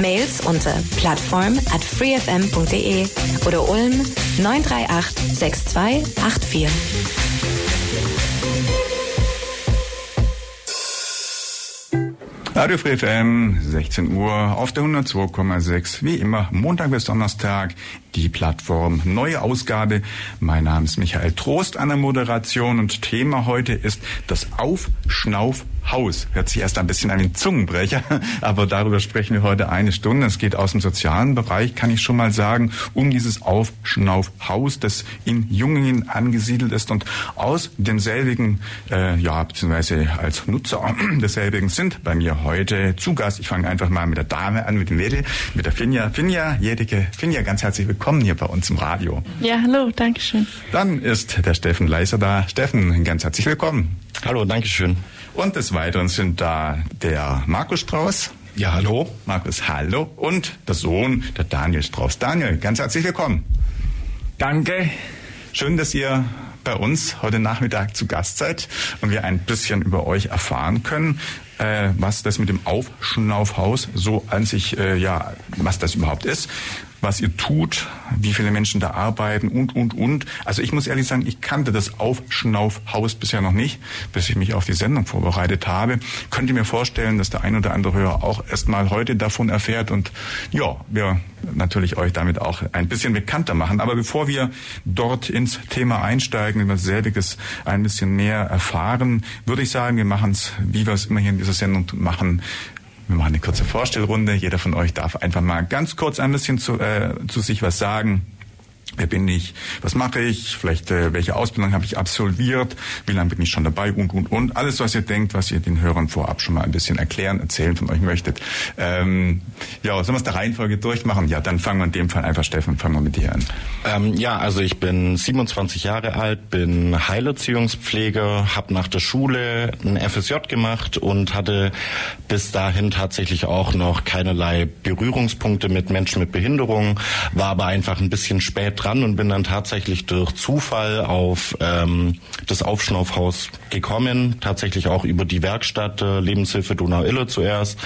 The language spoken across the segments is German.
Mails unter plattform at freefm.de oder Ulm 938 6284. Radio Free FM, 16 Uhr auf der 102,6. Wie immer, Montag bis Donnerstag, die Plattform. Neue Ausgabe. Mein Name ist Michael Trost an der Moderation und Thema heute ist das Aufschnauf Haus. Hört sich erst ein bisschen an den Zungenbrecher, aber darüber sprechen wir heute eine Stunde. Es geht aus dem sozialen Bereich, kann ich schon mal sagen, um dieses Aufschnaufhaus, das in Jungingen angesiedelt ist und aus demselbigen, äh, ja, beziehungsweise als Nutzer desselbigen sind bei mir heute zu Gast. Ich fange einfach mal mit der Dame an, mit dem Mädel, mit der Finja. Finja, Jedeke, Finja, ganz herzlich willkommen hier bei uns im Radio. Ja, hallo, danke schön. Dann ist der Steffen Leiser da. Steffen, ganz herzlich willkommen. Hallo, danke schön. Und des Weiteren sind da der Markus Strauß. Ja, hallo. Markus, hallo. Und der Sohn, der Daniel Strauß. Daniel, ganz herzlich willkommen. Danke. Schön, dass ihr bei uns heute Nachmittag zu Gast seid und wir ein bisschen über euch erfahren können, äh, was das mit dem Aufschnaufhaus so an sich, äh, ja, was das überhaupt ist was ihr tut, wie viele Menschen da arbeiten und, und, und. Also ich muss ehrlich sagen, ich kannte das Aufschnaufhaus bisher noch nicht, bis ich mich auf die Sendung vorbereitet habe. Könnt ihr mir vorstellen, dass der ein oder andere Hörer auch erst mal heute davon erfährt und ja, wir natürlich euch damit auch ein bisschen bekannter machen. Aber bevor wir dort ins Thema einsteigen, über selbiges ein bisschen mehr erfahren, würde ich sagen, wir machen es, wie wir es immer hier in dieser Sendung machen, wir machen eine kurze Vorstellrunde. Jeder von euch darf einfach mal ganz kurz ein bisschen zu, äh, zu sich was sagen. Wer bin ich? Was mache ich? Vielleicht äh, welche Ausbildung habe ich absolviert? Wie lange bin ich schon dabei? Und und und alles, was ihr denkt, was ihr den Hörern vorab schon mal ein bisschen erklären, erzählen von euch möchtet. Ähm, ja, sollen wir es der Reihenfolge durchmachen? Ja, dann fangen wir in dem Fall einfach, Steffen, fangen wir mit dir an. Ähm, ja, also ich bin 27 Jahre alt, bin Heilerziehungspfleger, habe nach der Schule ein FSJ gemacht und hatte bis dahin tatsächlich auch noch keinerlei Berührungspunkte mit Menschen mit Behinderung, war aber einfach ein bisschen spät dran und bin dann tatsächlich durch Zufall auf ähm, das Aufschnaufhaus gekommen, tatsächlich auch über die Werkstatt äh, Lebenshilfe Donau-Ille zuerst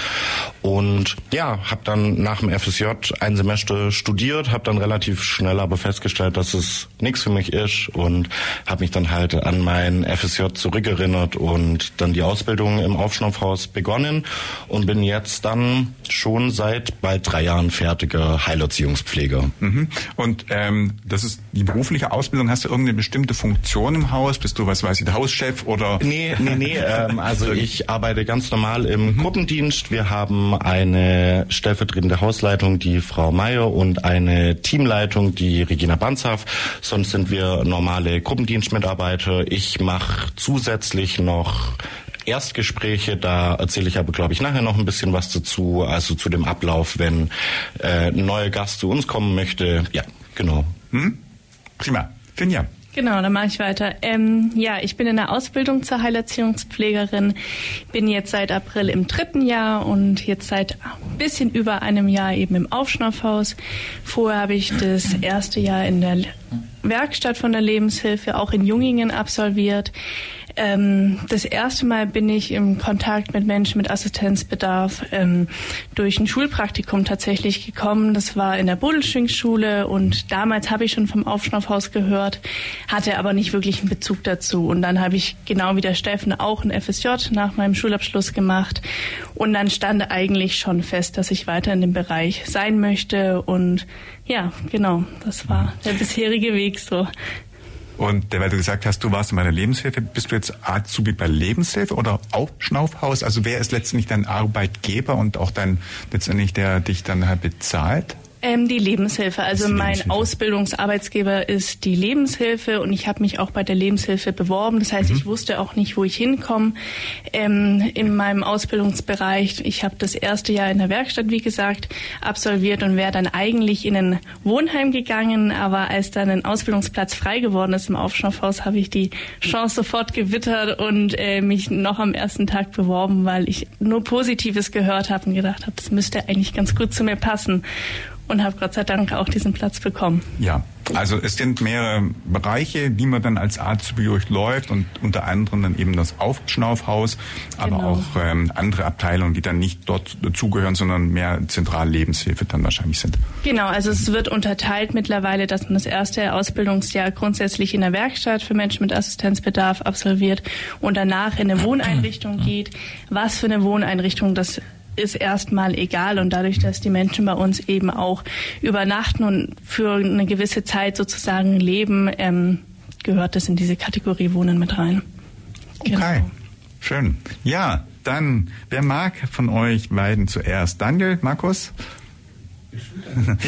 und ja, habe dann nach dem FSJ ein Semester studiert, habe dann relativ schnell aber festgestellt, dass es nichts für mich ist und habe mich dann halt an mein FSJ zurückerinnert und dann die Ausbildung im Aufschnaufhaus begonnen und bin jetzt dann schon seit bald drei Jahren fertiger Heilerziehungspfleger. Mhm. Und ähm, das ist die berufliche Ausbildung. Hast du irgendeine bestimmte Funktion im Haus? Bist du, was weiß ich, der Hauschef oder? Nee, nee, nee. ähm, also ich arbeite ganz normal im mhm. Gruppendienst. Wir haben eine stellvertretende Hausleitung, die Frau Meier, und eine Teamleitung, die Regina Banzhaff. Sonst sind wir normale Gruppendienstmitarbeiter. Ich mache zusätzlich noch Erstgespräche, da erzähle ich aber, glaube ich, nachher noch ein bisschen was dazu, also zu dem Ablauf, wenn äh, ein neuer Gast zu uns kommen möchte. Ja, genau. Hm? Prima. Finja. Genau, dann mache ich weiter. Ähm, ja, ich bin in der Ausbildung zur Heilerziehungspflegerin, bin jetzt seit April im dritten Jahr und jetzt seit ein bisschen über einem Jahr eben im Aufschnaufhaus. Vorher habe ich das erste Jahr in der Werkstatt von der Lebenshilfe auch in Jungingen absolviert. Ähm, das erste Mal bin ich im Kontakt mit Menschen mit Assistenzbedarf ähm, durch ein Schulpraktikum tatsächlich gekommen. Das war in der Bodelschwingschule und damals habe ich schon vom Aufschnaufhaus gehört, hatte aber nicht wirklich einen Bezug dazu. Und dann habe ich genau wie der Steffen auch ein FSJ nach meinem Schulabschluss gemacht und dann stand eigentlich schon fest, dass ich weiter in dem Bereich sein möchte und ja, genau, das war der bisherige Weg so. Und weil du gesagt hast, du warst in meiner Lebenshilfe, bist du jetzt Azubi bei Lebenshilfe oder auch Schnaufhaus? Also wer ist letztendlich dein Arbeitgeber und auch dein letztendlich der dich dann halt bezahlt? Ähm, die Lebenshilfe. Also Die mein Lebenshilfe. Ausbildungsarbeitsgeber ist die Lebenshilfe und ich habe mich auch bei der Lebenshilfe beworben. Das Mhm. heißt, ich wusste auch nicht, wo ich hinkomme ähm, in meinem Ausbildungsbereich. Ich habe das erste Jahr in der Werkstatt, wie gesagt, absolviert und wäre dann eigentlich in ein Wohnheim gegangen. Aber als dann ein Ausbildungsplatz frei geworden ist im Aufschnaufhaus, habe ich die Chance sofort gewittert und äh, mich noch am ersten Tag beworben, weil ich nur Positives gehört habe und gedacht habe, das müsste eigentlich ganz gut zu mir passen und habe Gott sei Dank auch diesen Platz bekommen. Ja, also es sind mehrere Bereiche, die man dann als Arzt durchläuft und unter anderem dann eben das Aufschnaufhaus, aber Genau. auch ähm, andere Abteilungen, die dann nicht dort dazugehören, sondern mehr zentrale Lebenshilfe dann wahrscheinlich sind. Genau, also es wird unterteilt mittlerweile, dass man das erste Ausbildungsjahr grundsätzlich in der Werkstatt für Menschen mit Assistenzbedarf absolviert und danach in eine Wohneinrichtung geht. Was für eine Wohneinrichtung, das ist erstmal egal und dadurch, dass die Menschen bei uns eben auch übernachten und für eine gewisse Zeit sozusagen leben, ähm, gehört das in diese Kategorie Wohnen mit rein. Genau. Okay, schön. Ja, dann, wer mag von euch beiden zuerst? Daniel, Markus?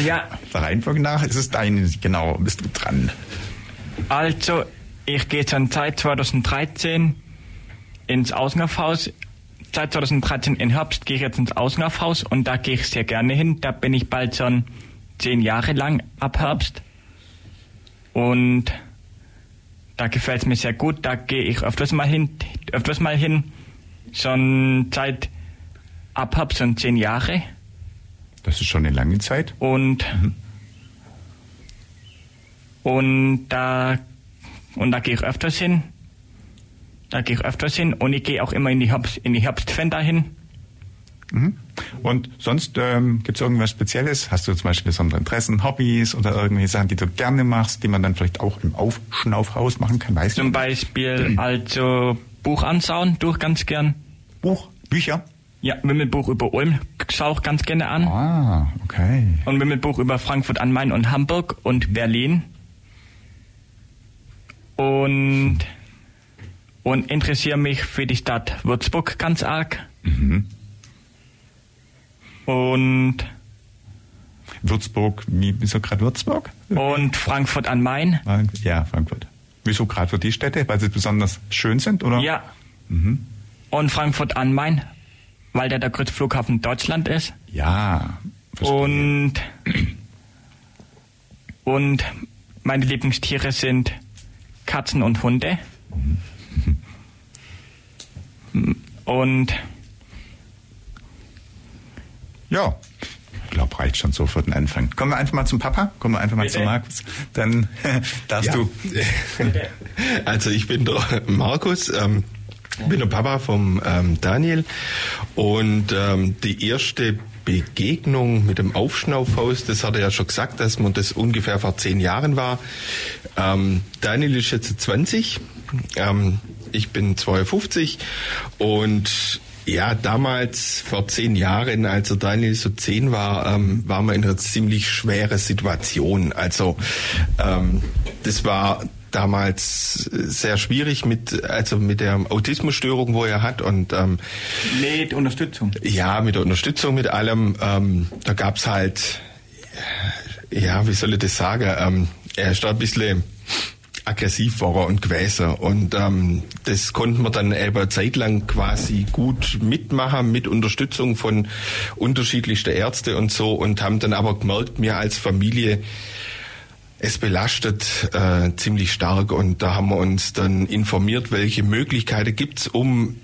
Ja, Der Reihenfolge nach ist es deine, genau, bist du dran. also ich gehe schon seit 2013 ins Außenhaus. Seit 2013 im Herbst gehe ich jetzt ins Außenhaus und da gehe ich sehr gerne hin. Da bin ich bald schon zehn Jahre lang ab Herbst. Und da gefällt es mir sehr gut. Da gehe ich öfters mal hin, öfters mal hin. Schon seit ab Herbst schon zehn Jahre. Das ist schon eine lange Zeit. und und da und da gehe ich öfters hin. Da gehe ich öfters hin und ich gehe auch immer in die Herbst in die Herbstfan dahin. Mhm. Und sonst ähm, gibt es irgendwas Spezielles? Hast du zum Beispiel besondere Interessen, Hobbys oder irgendwelche Sachen, die du gerne machst, die man dann vielleicht auch im Aufschnaufhaus machen kann? Weißt Zum du? Beispiel also Buch anschauen, durch ganz gern. Buch, Bücher? Ja, Wimmelbuch über Ulm schaue ich ganz gerne an. Ah, okay. Und Wimmelbuch über Frankfurt am Main und Hamburg und Berlin. Und und interessiere mich für die Stadt Würzburg ganz arg. Mhm. Und Würzburg, wie, wieso gerade Würzburg? und Frankfurt am Main. Ja, Frankfurt. Wieso gerade für die Städte? Weil sie besonders schön sind, oder? Ja. Mhm. Und Frankfurt am Main, weil der der größte Flughafen Deutschland ist. Ja. verstehe. Und und meine Lieblingstiere sind Katzen und Hunde. Und Ja, ich glaube, reicht schon so für den Anfang. Kommen wir einfach mal zum Papa, kommen wir einfach mal Bitte. zu Markus. Dann darfst Ja. du. Also ich bin der Markus, ähm, bin der Papa vom ähm, Daniel und ähm, die erste Begegnung mit dem Aufschnaufhaus, das hat er ja schon gesagt, dass man das ungefähr vor zehn Jahren war. Ähm, Daniel ist jetzt 20, ähm, ich bin 52 und ja, damals vor zehn Jahren, als der Daniel so zehn war, ähm, waren wir in einer ziemlich schweren Situation. Also ähm, das war damals sehr schwierig mit also mit der Autismusstörung, wo er hat und ähm, mit Unterstützung. ja mit der Unterstützung mit allem. Ähm, da gab's halt ja wie soll ich das sagen? Ähm, er ist da ein bisschen aggressiv war er und gewesen. Und ähm, das konnten wir dann eben eine Zeit lang quasi gut mitmachen mit Unterstützung von unterschiedlichsten Ärzte und so und haben dann aber gemerkt, wir als Familie es belastet äh, ziemlich stark. Und da haben wir uns dann informiert, welche Möglichkeiten gibt's, um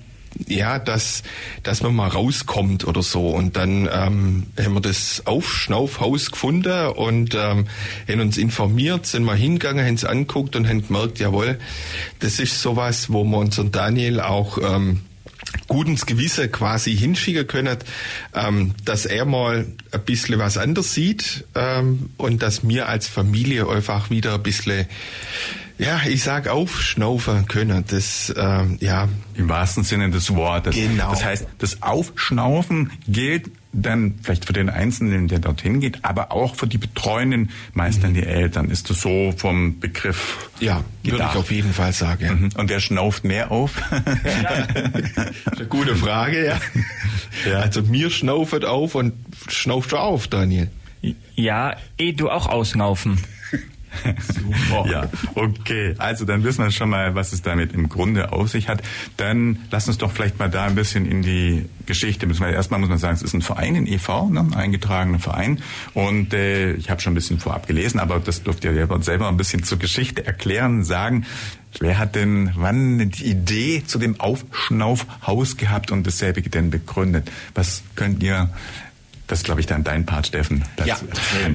ja, dass, dass man mal rauskommt oder so. Und dann ähm, haben wir das Aufschnaufhaus gefunden und ähm, haben uns informiert, sind mal hingegangen, haben es anguckt und haben gemerkt, jawohl, das ist sowas, wo wir unseren Daniel auch ähm, gut ins Gewisse quasi hinschicken können, ähm, dass er mal ein bisschen was anderes sieht ähm, und dass wir als Familie einfach wieder ein bisschen, ja, ich sag aufschnaufen können. Das, ähm, ja, Im wahrsten Sinne des Wortes. Genau. Das heißt, das Aufschnaufen gilt dann vielleicht für den Einzelnen, der dorthin geht, aber auch für die Betreuenden, meist dann die Eltern. Ist das so vom Begriff ja, würde gedacht? ich auf jeden Fall sagen. Mhm. Und wer schnauft mehr auf? Eine gute Frage, ja. Ja. Also mir schnauft auf und schnauft du auf, Daniel. Ja, eh du auch ausnaufen. Super. Ja, okay. Also dann wissen wir schon mal, was es damit im Grunde auf sich hat. Dann lass uns doch vielleicht mal da ein bisschen in die Geschichte. Erstmal muss man sagen, es ist ein Verein in EV, ne, ein eingetragener Verein. Und äh, ich habe schon ein bisschen vorab gelesen, aber das dürft ihr selber ein bisschen zur Geschichte erklären, sagen. Wer hat denn wann die Idee zu dem Aufschnaufhaus gehabt und dasselbe denn begründet? Was könnt ihr das ist, glaube ich, dann dein Part, Steffen. Ja,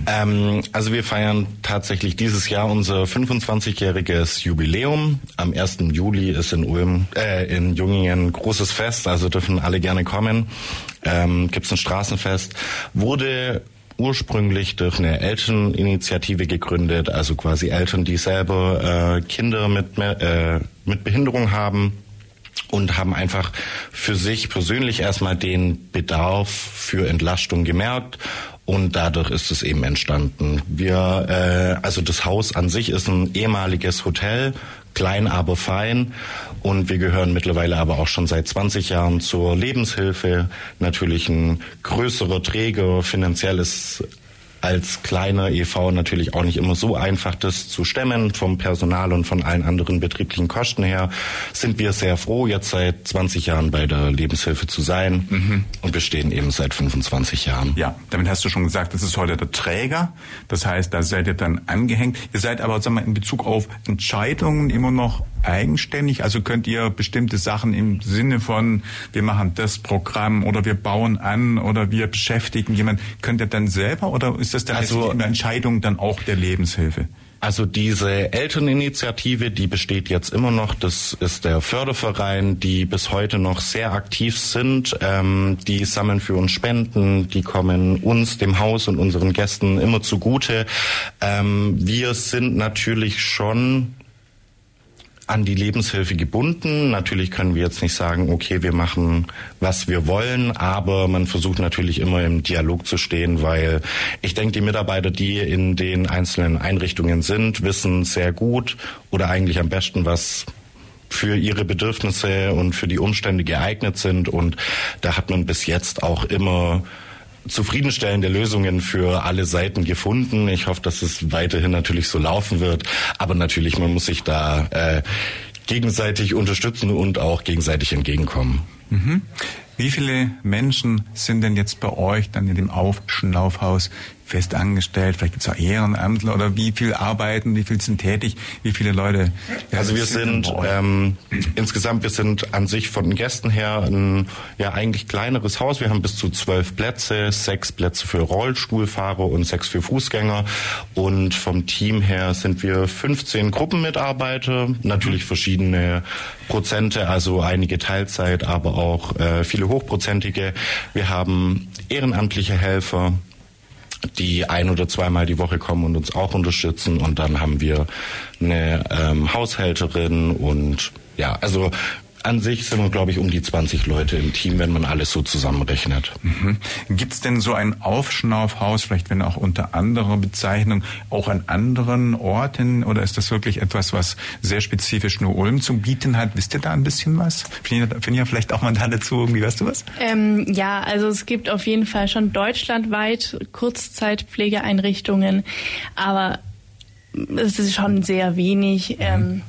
ähm, also wir feiern tatsächlich dieses Jahr unser 25-jähriges Jubiläum. Am 1. Juli ist in Ulm, äh, in Jungingen großes Fest, also dürfen alle gerne kommen. Ähm, Gibt es ein Straßenfest. Wurde ursprünglich durch eine Elterninitiative gegründet, also quasi Eltern, die selber äh, Kinder mit, äh, mit Behinderung haben und haben einfach für sich persönlich erstmal den Bedarf für Entlastung gemerkt und dadurch ist es eben entstanden. Wir, äh, also das Haus an sich ist ein ehemaliges Hotel, klein aber fein und wir gehören mittlerweile aber auch schon seit 20 Jahren zur Lebenshilfe, natürlich ein größerer Träger, finanzielles als kleiner EV natürlich auch nicht immer so einfach, das zu stemmen vom Personal und von allen anderen betrieblichen Kosten her, sind wir sehr froh, jetzt seit 20 Jahren bei der Lebenshilfe zu sein mhm. und bestehen eben seit 25 Jahren. Ja, damit hast du schon gesagt, das ist heute der Träger. Das heißt, da seid ihr dann angehängt. Ihr seid aber, sag mal, in Bezug auf Entscheidungen immer noch eigenständig? Also könnt ihr bestimmte Sachen im Sinne von, wir machen das Programm oder wir bauen an oder wir beschäftigen jemanden, könnt ihr dann selber oder ist das dann also, eine Entscheidung dann auch der Lebenshilfe? Also diese Elterninitiative, die besteht jetzt immer noch. Das ist der Förderverein, die bis heute noch sehr aktiv sind. Ähm, die sammeln für uns Spenden, die kommen uns, dem Haus und unseren Gästen immer zugute. Ähm, wir sind natürlich schon an die Lebenshilfe gebunden. Natürlich können wir jetzt nicht sagen, okay, wir machen, was wir wollen, aber man versucht natürlich immer im Dialog zu stehen, weil ich denke, die Mitarbeiter, die in den einzelnen Einrichtungen sind, wissen sehr gut oder eigentlich am besten, was für ihre Bedürfnisse und für die Umstände geeignet sind. Und da hat man bis jetzt auch immer zufriedenstellende Lösungen für alle Seiten gefunden. Ich hoffe, dass es weiterhin natürlich so laufen wird. Aber natürlich, man muss sich da äh, gegenseitig unterstützen und auch gegenseitig entgegenkommen. Mhm. Wie viele Menschen sind denn jetzt bei euch dann in dem Aufschnaufhaus fest angestellt? Vielleicht gibt es auch Ehrenamtler oder wie viel arbeiten, wie viel sind tätig, wie viele Leute? Also wir sind, ähm, insgesamt, wir sind an sich von den Gästen her ein ja eigentlich kleineres Haus. Wir haben bis zu zwölf Plätze, sechs Plätze für Rollstuhlfahrer und sechs für Fußgänger. Und vom Team her sind wir 15 Gruppenmitarbeiter, natürlich verschiedene Prozente, also einige Teilzeit, aber auch äh, viele hochprozentige. Wir haben ehrenamtliche Helfer, die ein oder zweimal die Woche kommen und uns auch unterstützen. Und dann haben wir eine ähm, Haushälterin und ja, also an sich sind wir, glaube ich, um die 20 Leute im Team, wenn man alles so zusammenrechnet. Mhm. Gibt es denn so ein Aufschnaufhaus, vielleicht wenn auch unter anderer Bezeichnung, auch an anderen Orten oder ist das wirklich etwas, was sehr spezifisch nur Ulm zu bieten hat? Wisst ihr da ein bisschen was? Finde ihr vielleicht auch mal da dazu irgendwie, weißt du was? Ähm, ja, also es gibt auf jeden Fall schon deutschlandweit Kurzzeitpflegeeinrichtungen, aber es ist schon sehr wenig. Mhm. Ähm,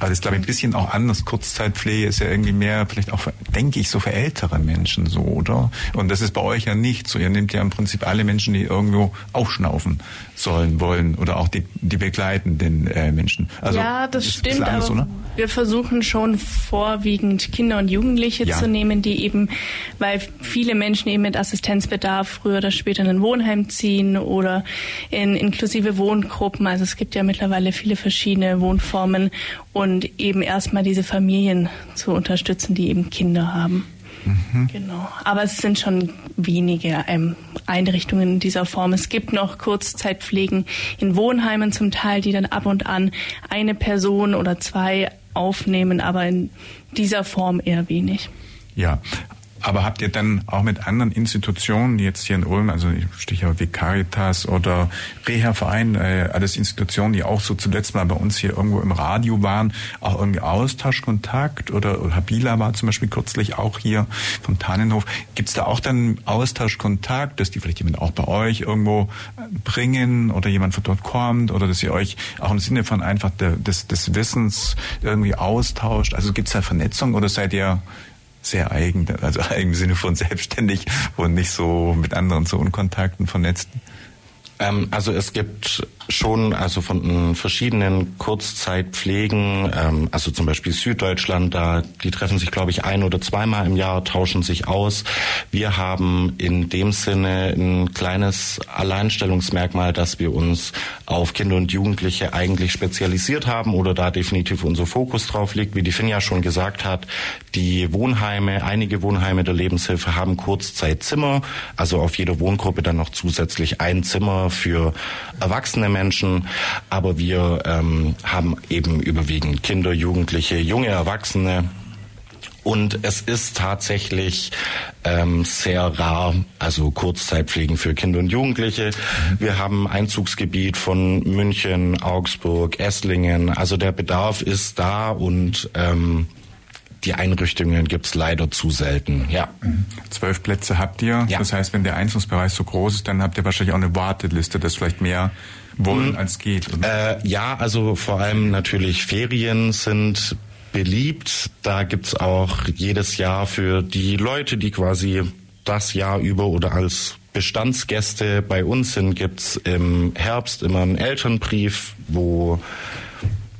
das ist, glaube ich, ein bisschen auch anders. Kurzzeitpflege ist ja irgendwie mehr, vielleicht auch, denke ich, so für ältere Menschen so, oder? Und das ist bei euch ja nicht so. Ihr nehmt ja im Prinzip alle Menschen, die irgendwo aufschnaufen sollen, wollen oder auch die, die begleitenden äh, Menschen. Also, ja, das stimmt, anders, aber oder? wir versuchen schon vorwiegend Kinder und Jugendliche ja. zu nehmen, die eben, weil viele Menschen eben mit Assistenzbedarf früher oder später in ein Wohnheim ziehen oder in inklusive Wohngruppen. Also es gibt ja mittlerweile viele verschiedene Wohnformen und eben erstmal diese Familien zu unterstützen, die eben Kinder haben. Mhm. Genau. Aber es sind schon wenige ähm, Einrichtungen in dieser Form. Es gibt noch Kurzzeitpflegen in Wohnheimen zum Teil, die dann ab und an eine Person oder zwei aufnehmen, aber in dieser Form eher wenig. Ja. Aber habt ihr dann auch mit anderen Institutionen, die jetzt hier in Ulm, also Stichwort wie Caritas oder Reha-Verein, äh, alles Institutionen, die auch so zuletzt mal bei uns hier irgendwo im Radio waren, auch irgendwie Austauschkontakt oder, oder Habila war zum Beispiel kürzlich auch hier vom Tannenhof. Gibt es da auch dann Austauschkontakt, dass die vielleicht jemand auch bei euch irgendwo bringen oder jemand von dort kommt oder dass ihr euch auch im Sinne von einfach der, des, des Wissens irgendwie austauscht? Also gibt es da Vernetzung oder seid ihr sehr eigen, also eigen im Sinne von selbstständig und nicht so mit anderen so Unkontakten vernetzt? Ähm, also es gibt schon also von verschiedenen Kurzzeitpflegen, ähm, also zum Beispiel Süddeutschland, da die treffen sich glaube ich ein oder zweimal im Jahr, tauschen sich aus. Wir haben in dem Sinne ein kleines Alleinstellungsmerkmal, dass wir uns auf Kinder und Jugendliche eigentlich spezialisiert haben oder da definitiv unser Fokus drauf liegt. Wie die Finja schon gesagt hat, die Wohnheime, einige Wohnheime der Lebenshilfe haben Kurzzeitzimmer, also auf jeder Wohngruppe dann noch zusätzlich ein Zimmer für erwachsene Menschen, aber wir ähm, haben eben überwiegend Kinder, Jugendliche, junge Erwachsene. Und es ist tatsächlich ähm, sehr rar, also Kurzzeitpflegen für Kinder und Jugendliche. Wir haben Einzugsgebiet von München, Augsburg, Esslingen. Also der Bedarf ist da und ähm, die Einrichtungen gibt es leider zu selten, ja. Zwölf Plätze habt ihr. Ja. Das heißt, wenn der Einzugsbereich so groß ist, dann habt ihr wahrscheinlich auch eine Warteliste, dass vielleicht mehr wollen mhm. als geht. Äh, ja, also vor allem natürlich Ferien sind beliebt. Da gibt's auch jedes Jahr für die Leute, die quasi das Jahr über oder als Bestandsgäste bei uns sind, gibt's im Herbst immer einen Elternbrief, wo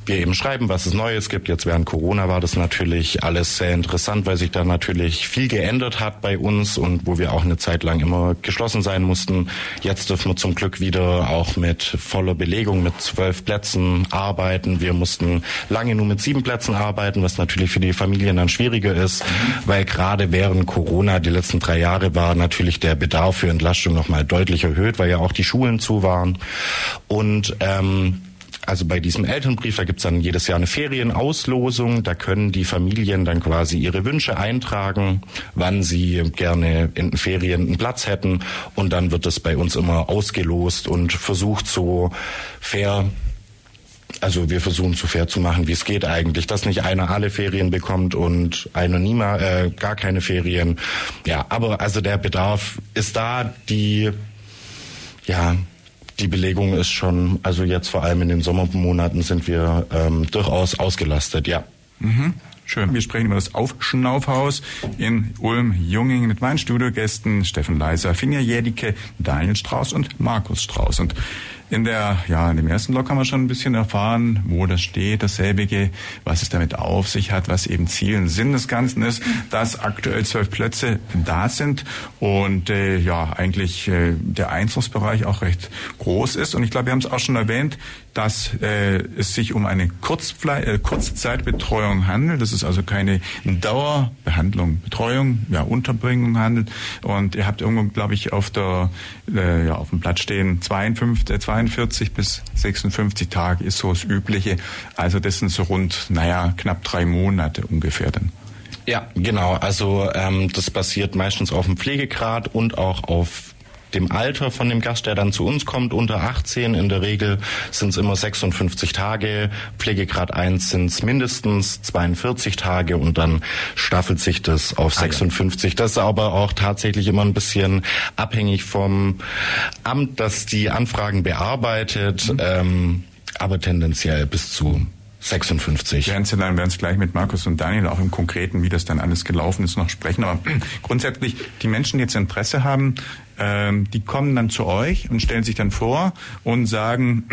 wir eben schreiben, was es Neues gibt. Jetzt während Corona war das natürlich alles sehr interessant, weil sich da natürlich viel geändert hat bei uns und wo wir auch eine Zeit lang immer geschlossen sein mussten. Jetzt dürfen wir zum Glück wieder auch mit voller Belegung mit zwölf Plätzen arbeiten. Wir mussten lange nur mit sieben Plätzen arbeiten, was natürlich für die Familien dann schwieriger ist, weil gerade während Corona die letzten drei Jahre war natürlich der Bedarf für Entlastung nochmal deutlich erhöht, weil ja auch die Schulen zu waren. Und ähm, also bei diesem Elternbrief, da gibt's dann jedes Jahr eine Ferienauslosung. Da können die Familien dann quasi ihre Wünsche eintragen, wann sie gerne in den Ferien einen Platz hätten. Und dann wird das bei uns immer ausgelost und versucht so fair also wir versuchen so fair zu machen, wie es geht eigentlich, dass nicht einer alle Ferien bekommt und einer niemals äh, gar keine Ferien. Ja, aber also der Bedarf ist da, die ja die Belegung ist schon, also jetzt vor allem in den Sommermonaten sind wir ähm, durchaus ausgelastet, ja. Mhm. Schön. Wir sprechen über das Aufschnaufhaus in Ulm-Junging mit meinen Studiogästen Steffen Leiser, Finja Jädicke, Daniel Strauß und Markus Strauß. Und in der, ja, in dem ersten Blog haben wir schon ein bisschen erfahren, wo das steht, dasselbige, was es damit auf sich hat, was eben Ziel und Sinn des Ganzen ist, dass aktuell zwölf Plätze da sind und äh, ja, eigentlich äh, der Einzugsbereich auch recht groß ist. Und ich glaube, wir haben es auch schon erwähnt, dass äh, es sich um eine Kurzfle äh, Kurzzeitbetreuung handelt. Das ist also keine Dauerbehandlung, Betreuung, ja, Unterbringung handelt. Und ihr habt irgendwo, glaube ich, auf der äh, ja, auf dem Blatt stehen 52, äh, 42 bis 56 Tage ist so das Übliche. Also das sind so rund, naja, knapp drei Monate ungefähr dann. Ja, genau. Also ähm, das basiert meistens auf dem Pflegegrad und auch auf dem Alter von dem Gast, der dann zu uns kommt, unter 18. In der Regel sind es immer 56 Tage. Pflegegrad 1 sind es mindestens 42 Tage und dann staffelt sich das auf 56. Ah. Das ist aber auch tatsächlich immer ein bisschen abhängig vom Amt, das die Anfragen bearbeitet, mhm. ähm, aber tendenziell bis zu 56. Werden Sie dann werden es gleich mit Markus und Daniel auch im Konkreten, wie das dann alles gelaufen ist, noch sprechen. Aber grundsätzlich, die Menschen, die jetzt Interesse haben, ähm, die kommen dann zu euch und stellen sich dann vor und sagen,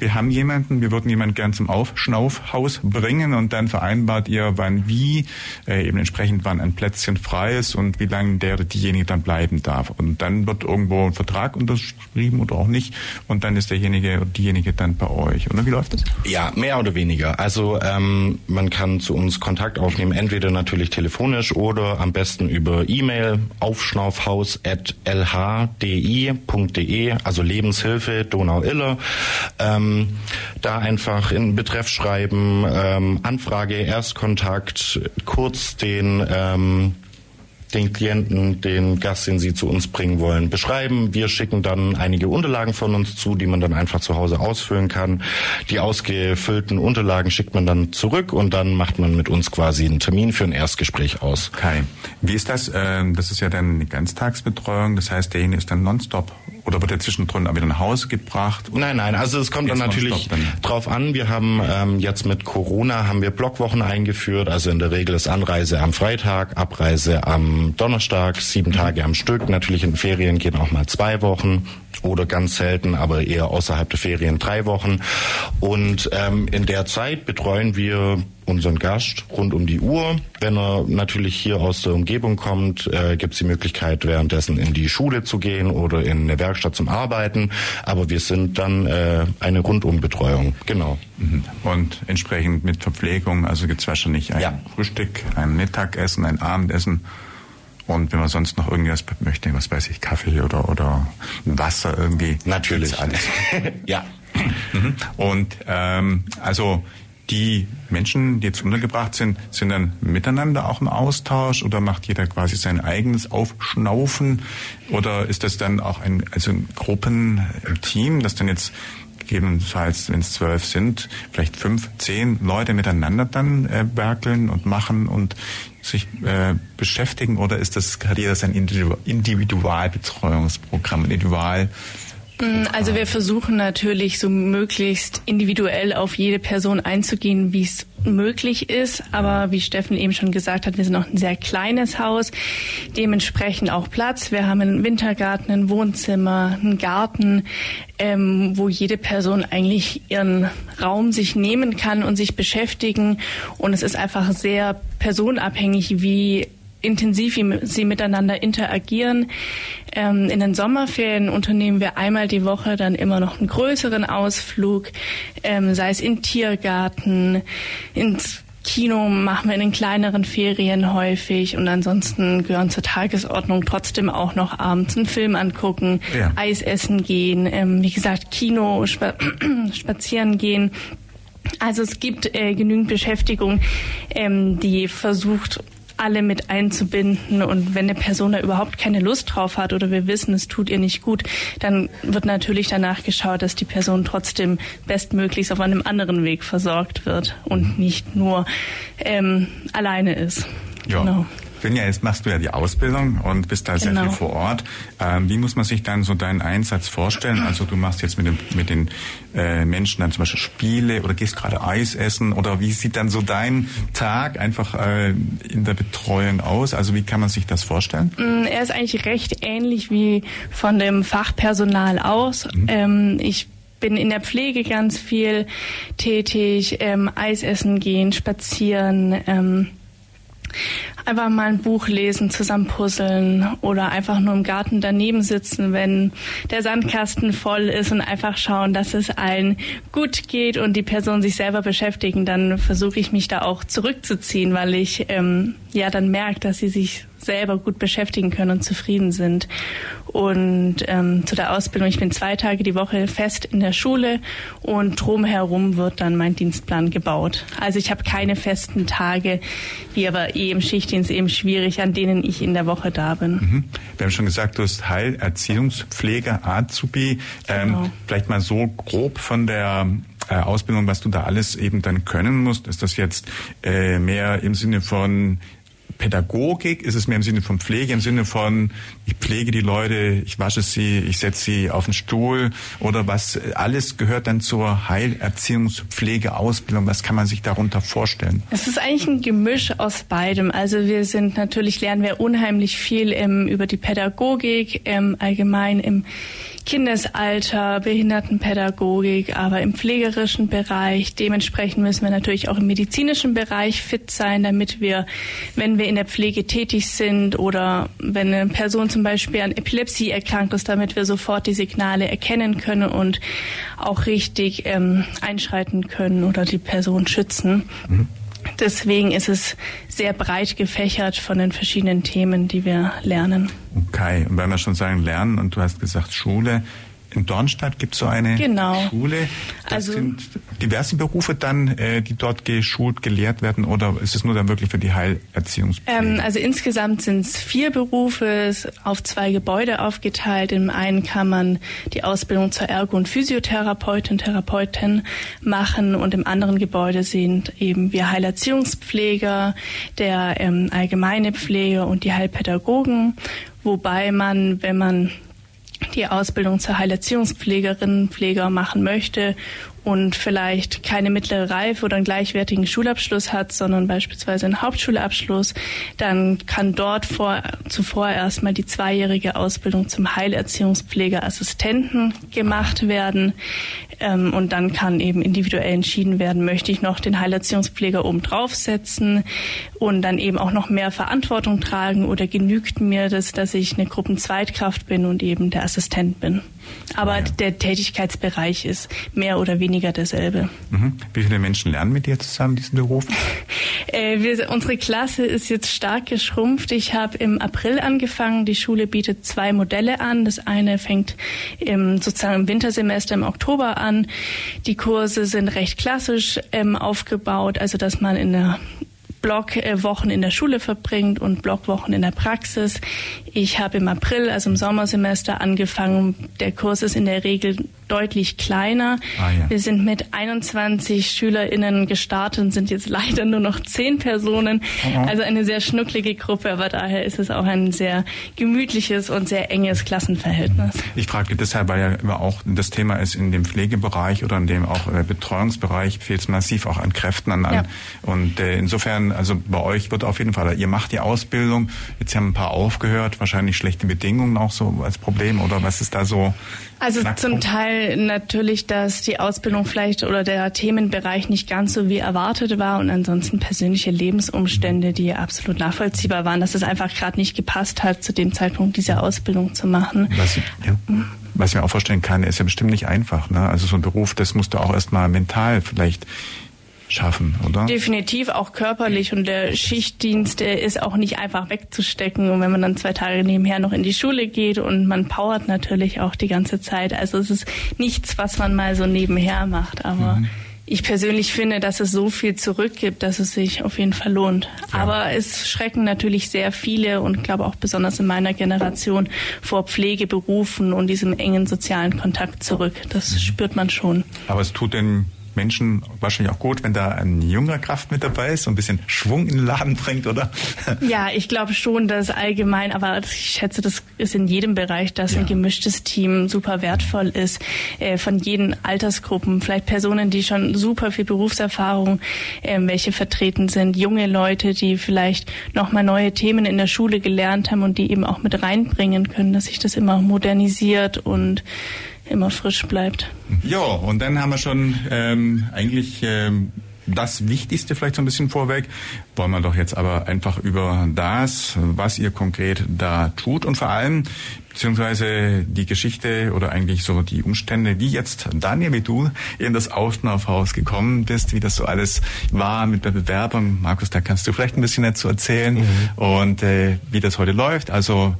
wir haben jemanden, wir würden jemanden gern zum Aufschnaufhaus bringen und dann vereinbart ihr, wann wie, äh, eben entsprechend wann ein Plätzchen frei ist und wie lange der oder diejenige dann bleiben darf. Und dann wird irgendwo ein Vertrag unterschrieben oder auch nicht und dann ist derjenige oder diejenige dann bei euch. Oder wie läuft das? Ja, mehr oder weniger. Also ähm, man kann zu uns Kontakt aufnehmen, entweder natürlich telefonisch oder am besten über E-Mail aufschnaufhaus.lhdi.de, also Lebenshilfe Donau-Iller. Ähm, ähm, da einfach in Betreff schreiben, ähm, Anfrage, Erstkontakt, kurz den ähm, den Klienten, den Gast, den sie zu uns bringen wollen, beschreiben. Wir schicken dann einige Unterlagen von uns zu, die man dann einfach zu Hause ausfüllen kann. Die ausgefüllten Unterlagen schickt man dann zurück und dann macht man mit uns quasi einen Termin für ein Erstgespräch aus. Okay. Wie ist das? Ähm, das ist ja dann eine Ganztagsbetreuung. Das heißt, derjenige ist dann nonstop oder wird er zwischendrin auch wieder nach Hause gebracht? Nein, nein. Also es kommt dann natürlich dann. drauf an. Wir haben ähm, jetzt mit Corona haben wir Blockwochen eingeführt. Also in der Regel ist Anreise am Freitag, Abreise am Donnerstag, sieben Tage am Stück. Natürlich in Ferien gehen auch mal zwei Wochen oder ganz selten, aber eher außerhalb der Ferien drei Wochen. Und ähm, in der Zeit betreuen wir unseren Gast rund um die Uhr. Wenn er natürlich hier aus der Umgebung kommt, äh, gibt es die Möglichkeit, währenddessen in die Schule zu gehen oder in eine Werkstatt zum Arbeiten. Aber wir sind dann äh, eine Rundumbetreuung, genau. Mhm. Und entsprechend mit Verpflegung, also gibt es wahrscheinlich ein ja. Frühstück, ein Mittagessen, ein Abendessen und wenn man sonst noch irgendwas möchte, was weiß ich, Kaffee oder, oder Wasser irgendwie. Natürlich. Alles. ja. Mhm. Und ähm, also die Menschen, die jetzt untergebracht sind, sind dann miteinander auch im Austausch oder macht jeder quasi sein eigenes Aufschnaufen? Oder ist das dann auch ein, also ein Gruppen, ein Team, das dann jetzt gegebenenfalls, wenn es zwölf sind, vielleicht fünf, zehn Leute miteinander dann äh, werkeln und machen und sich äh, beschäftigen? Oder ist das hat jeder sein Individualbetreuungsprogramm, Individual also wir versuchen natürlich so möglichst individuell auf jede Person einzugehen, wie es möglich ist. Aber wie Steffen eben schon gesagt hat, wir sind auch ein sehr kleines Haus, dementsprechend auch Platz. Wir haben einen Wintergarten, ein Wohnzimmer, einen Garten, ähm, wo jede Person eigentlich ihren Raum sich nehmen kann und sich beschäftigen. Und es ist einfach sehr personabhängig, wie intensiv wie sie miteinander interagieren. Ähm, in den Sommerferien unternehmen wir einmal die Woche dann immer noch einen größeren Ausflug, ähm, sei es in Tiergarten, ins Kino machen wir in den kleineren Ferien häufig und ansonsten gehören zur Tagesordnung trotzdem auch noch abends einen Film angucken, ja. Eis essen gehen, ähm, wie gesagt Kino, spa spazieren gehen. Also es gibt äh, genügend Beschäftigung, ähm, die versucht alle mit einzubinden. Und wenn eine Person da überhaupt keine Lust drauf hat oder wir wissen, es tut ihr nicht gut, dann wird natürlich danach geschaut, dass die Person trotzdem bestmöglichst auf einem anderen Weg versorgt wird und nicht nur ähm, alleine ist. Ja. Genau. Finja, jetzt machst du ja die Ausbildung und bist da sehr genau. viel vor Ort. Ähm, wie muss man sich dann so deinen Einsatz vorstellen? Also du machst jetzt mit, dem, mit den äh, Menschen dann zum Beispiel Spiele oder gehst gerade Eis essen oder wie sieht dann so dein Tag einfach äh, in der Betreuung aus? Also wie kann man sich das vorstellen? Mm, er ist eigentlich recht ähnlich wie von dem Fachpersonal aus. Mhm. Ähm, ich bin in der Pflege ganz viel tätig, ähm, Eis essen gehen, spazieren, ähm, einfach mal ein Buch lesen, zusammen puzzeln oder einfach nur im Garten daneben sitzen, wenn der Sandkasten voll ist und einfach schauen, dass es allen gut geht und die Person sich selber beschäftigen, dann versuche ich mich da auch zurückzuziehen, weil ich ähm, ja dann merke, dass sie sich selber gut beschäftigen können und zufrieden sind. Und ähm, zu der Ausbildung, ich bin zwei Tage die Woche fest in der Schule und drumherum wird dann mein Dienstplan gebaut. Also ich habe keine festen Tage, wie aber eh im Schichtdienst eben schwierig, an denen ich in der Woche da bin. Mhm. Wir haben schon gesagt, du hast Heilerziehungspfleger, Azubi. Ähm, genau. Vielleicht mal so grob von der äh, Ausbildung, was du da alles eben dann können musst. Ist das jetzt äh, mehr im Sinne von Pädagogik? Ist es mehr im Sinne von Pflege, im Sinne von, ich pflege die Leute, ich wasche sie, ich setze sie auf den Stuhl oder was alles gehört dann zur Heilerziehungspflegeausbildung? Was kann man sich darunter vorstellen? Es ist eigentlich ein Gemisch aus beidem. Also wir sind natürlich lernen wir unheimlich viel im, über die Pädagogik, im allgemein im Kindesalter, Behindertenpädagogik, aber im pflegerischen Bereich. Dementsprechend müssen wir natürlich auch im medizinischen Bereich fit sein, damit wir, wenn wir in der Pflege tätig sind oder wenn eine Person zum Beispiel an Epilepsie erkrankt ist, damit wir sofort die Signale erkennen können und auch richtig ähm, einschreiten können oder die Person schützen. Mhm. Deswegen ist es sehr breit gefächert von den verschiedenen Themen, die wir lernen. Okay, und wenn wir schon sagen lernen und du hast gesagt Schule, in Dornstadt gibt es so eine genau. Schule. Das also, sind diverse Berufe dann, äh, die dort geschult, gelehrt werden oder ist es nur dann wirklich für die Heilerziehungspflege? Ähm, also insgesamt sind es vier Berufe auf zwei Gebäude aufgeteilt. Im einen kann man die Ausbildung zur Ergo- und Physiotherapeutin, Therapeutin machen und im anderen Gebäude sind eben wir Heilerziehungspfleger, der ähm, allgemeine Pflege und die Heilpädagogen, wobei man, wenn man die Ausbildung zur Heilerziehungspflegerin, Pfleger machen möchte und vielleicht keine mittlere Reife oder einen gleichwertigen Schulabschluss hat, sondern beispielsweise einen Hauptschulabschluss, dann kann dort vor, zuvor erstmal die zweijährige Ausbildung zum Heilerziehungspflegeassistenten gemacht werden. Ähm, und dann kann eben individuell entschieden werden, möchte ich noch den Heilerziehungspfleger oben draufsetzen und dann eben auch noch mehr Verantwortung tragen oder genügt mir das, dass ich eine Gruppenzweitkraft bin und eben der Assistent bin. Aber ja. der Tätigkeitsbereich ist mehr oder weniger derselbe. Mhm. Wie viele Menschen lernen mit dir zusammen diesen Beruf? äh, wir, unsere Klasse ist jetzt stark geschrumpft. Ich habe im April angefangen. Die Schule bietet zwei Modelle an. Das eine fängt im, sozusagen im Wintersemester im Oktober an. Die Kurse sind recht klassisch ähm, aufgebaut, also dass man in der Blockwochen in der Schule verbringt und Blockwochen in der Praxis. Ich habe im April, also im Sommersemester, angefangen. Der Kurs ist in der Regel deutlich kleiner. Ah, ja. Wir sind mit 21 SchülerInnen gestartet und sind jetzt leider nur noch zehn Personen. Mhm. Also eine sehr schnucklige Gruppe, aber daher ist es auch ein sehr gemütliches und sehr enges Klassenverhältnis. Ich frage deshalb, weil ja immer auch das Thema ist, in dem Pflegebereich oder in dem auch äh, Betreuungsbereich fehlt es massiv auch an Kräften an. Ja. Und äh, insofern, also bei euch wird auf jeden Fall, ihr macht die Ausbildung, jetzt haben ein paar aufgehört, wahrscheinlich schlechte Bedingungen auch so als Problem oder was ist da so? Also zum Teil natürlich, dass die Ausbildung vielleicht oder der Themenbereich nicht ganz so wie erwartet war und ansonsten persönliche Lebensumstände, die absolut nachvollziehbar waren, dass es einfach gerade nicht gepasst hat, zu dem Zeitpunkt diese Ausbildung zu machen. Was, ja. Was ich mir auch vorstellen kann, ist ja bestimmt nicht einfach. Ne? Also so ein Beruf, das musst du auch erstmal mental vielleicht schaffen, oder? Definitiv auch körperlich und der Schichtdienst der ist auch nicht einfach wegzustecken und wenn man dann zwei Tage nebenher noch in die Schule geht und man powert natürlich auch die ganze Zeit. Also es ist nichts, was man mal so nebenher macht, aber mhm. ich persönlich finde, dass es so viel zurückgibt, dass es sich auf jeden Fall lohnt. Ja. Aber es schrecken natürlich sehr viele und glaube auch besonders in meiner Generation vor Pflegeberufen und diesem engen sozialen Kontakt zurück. Das mhm. spürt man schon. Aber es tut denn Menschen wahrscheinlich auch gut, wenn da ein junger Kraft mit dabei ist, so ein bisschen Schwung in den Laden bringt, oder? Ja, ich glaube schon, dass allgemein, aber ich schätze, das ist in jedem Bereich, dass ja. ein gemischtes Team super wertvoll ist, äh, von jeden Altersgruppen, vielleicht Personen, die schon super viel Berufserfahrung, äh, welche vertreten sind, junge Leute, die vielleicht nochmal neue Themen in der Schule gelernt haben und die eben auch mit reinbringen können, dass sich das immer modernisiert und immer frisch bleibt. Ja, und dann haben wir schon ähm, eigentlich ähm, das Wichtigste vielleicht so ein bisschen vorweg. Wollen wir doch jetzt aber einfach über das, was ihr konkret da tut und vor allem beziehungsweise die Geschichte oder eigentlich so die Umstände, wie jetzt Daniel, wie du in das Ausnaufhaus gekommen bist, wie das so alles war mit der Bewerbung. Markus, da kannst du vielleicht ein bisschen dazu erzählen mhm. und äh, wie das heute läuft. Also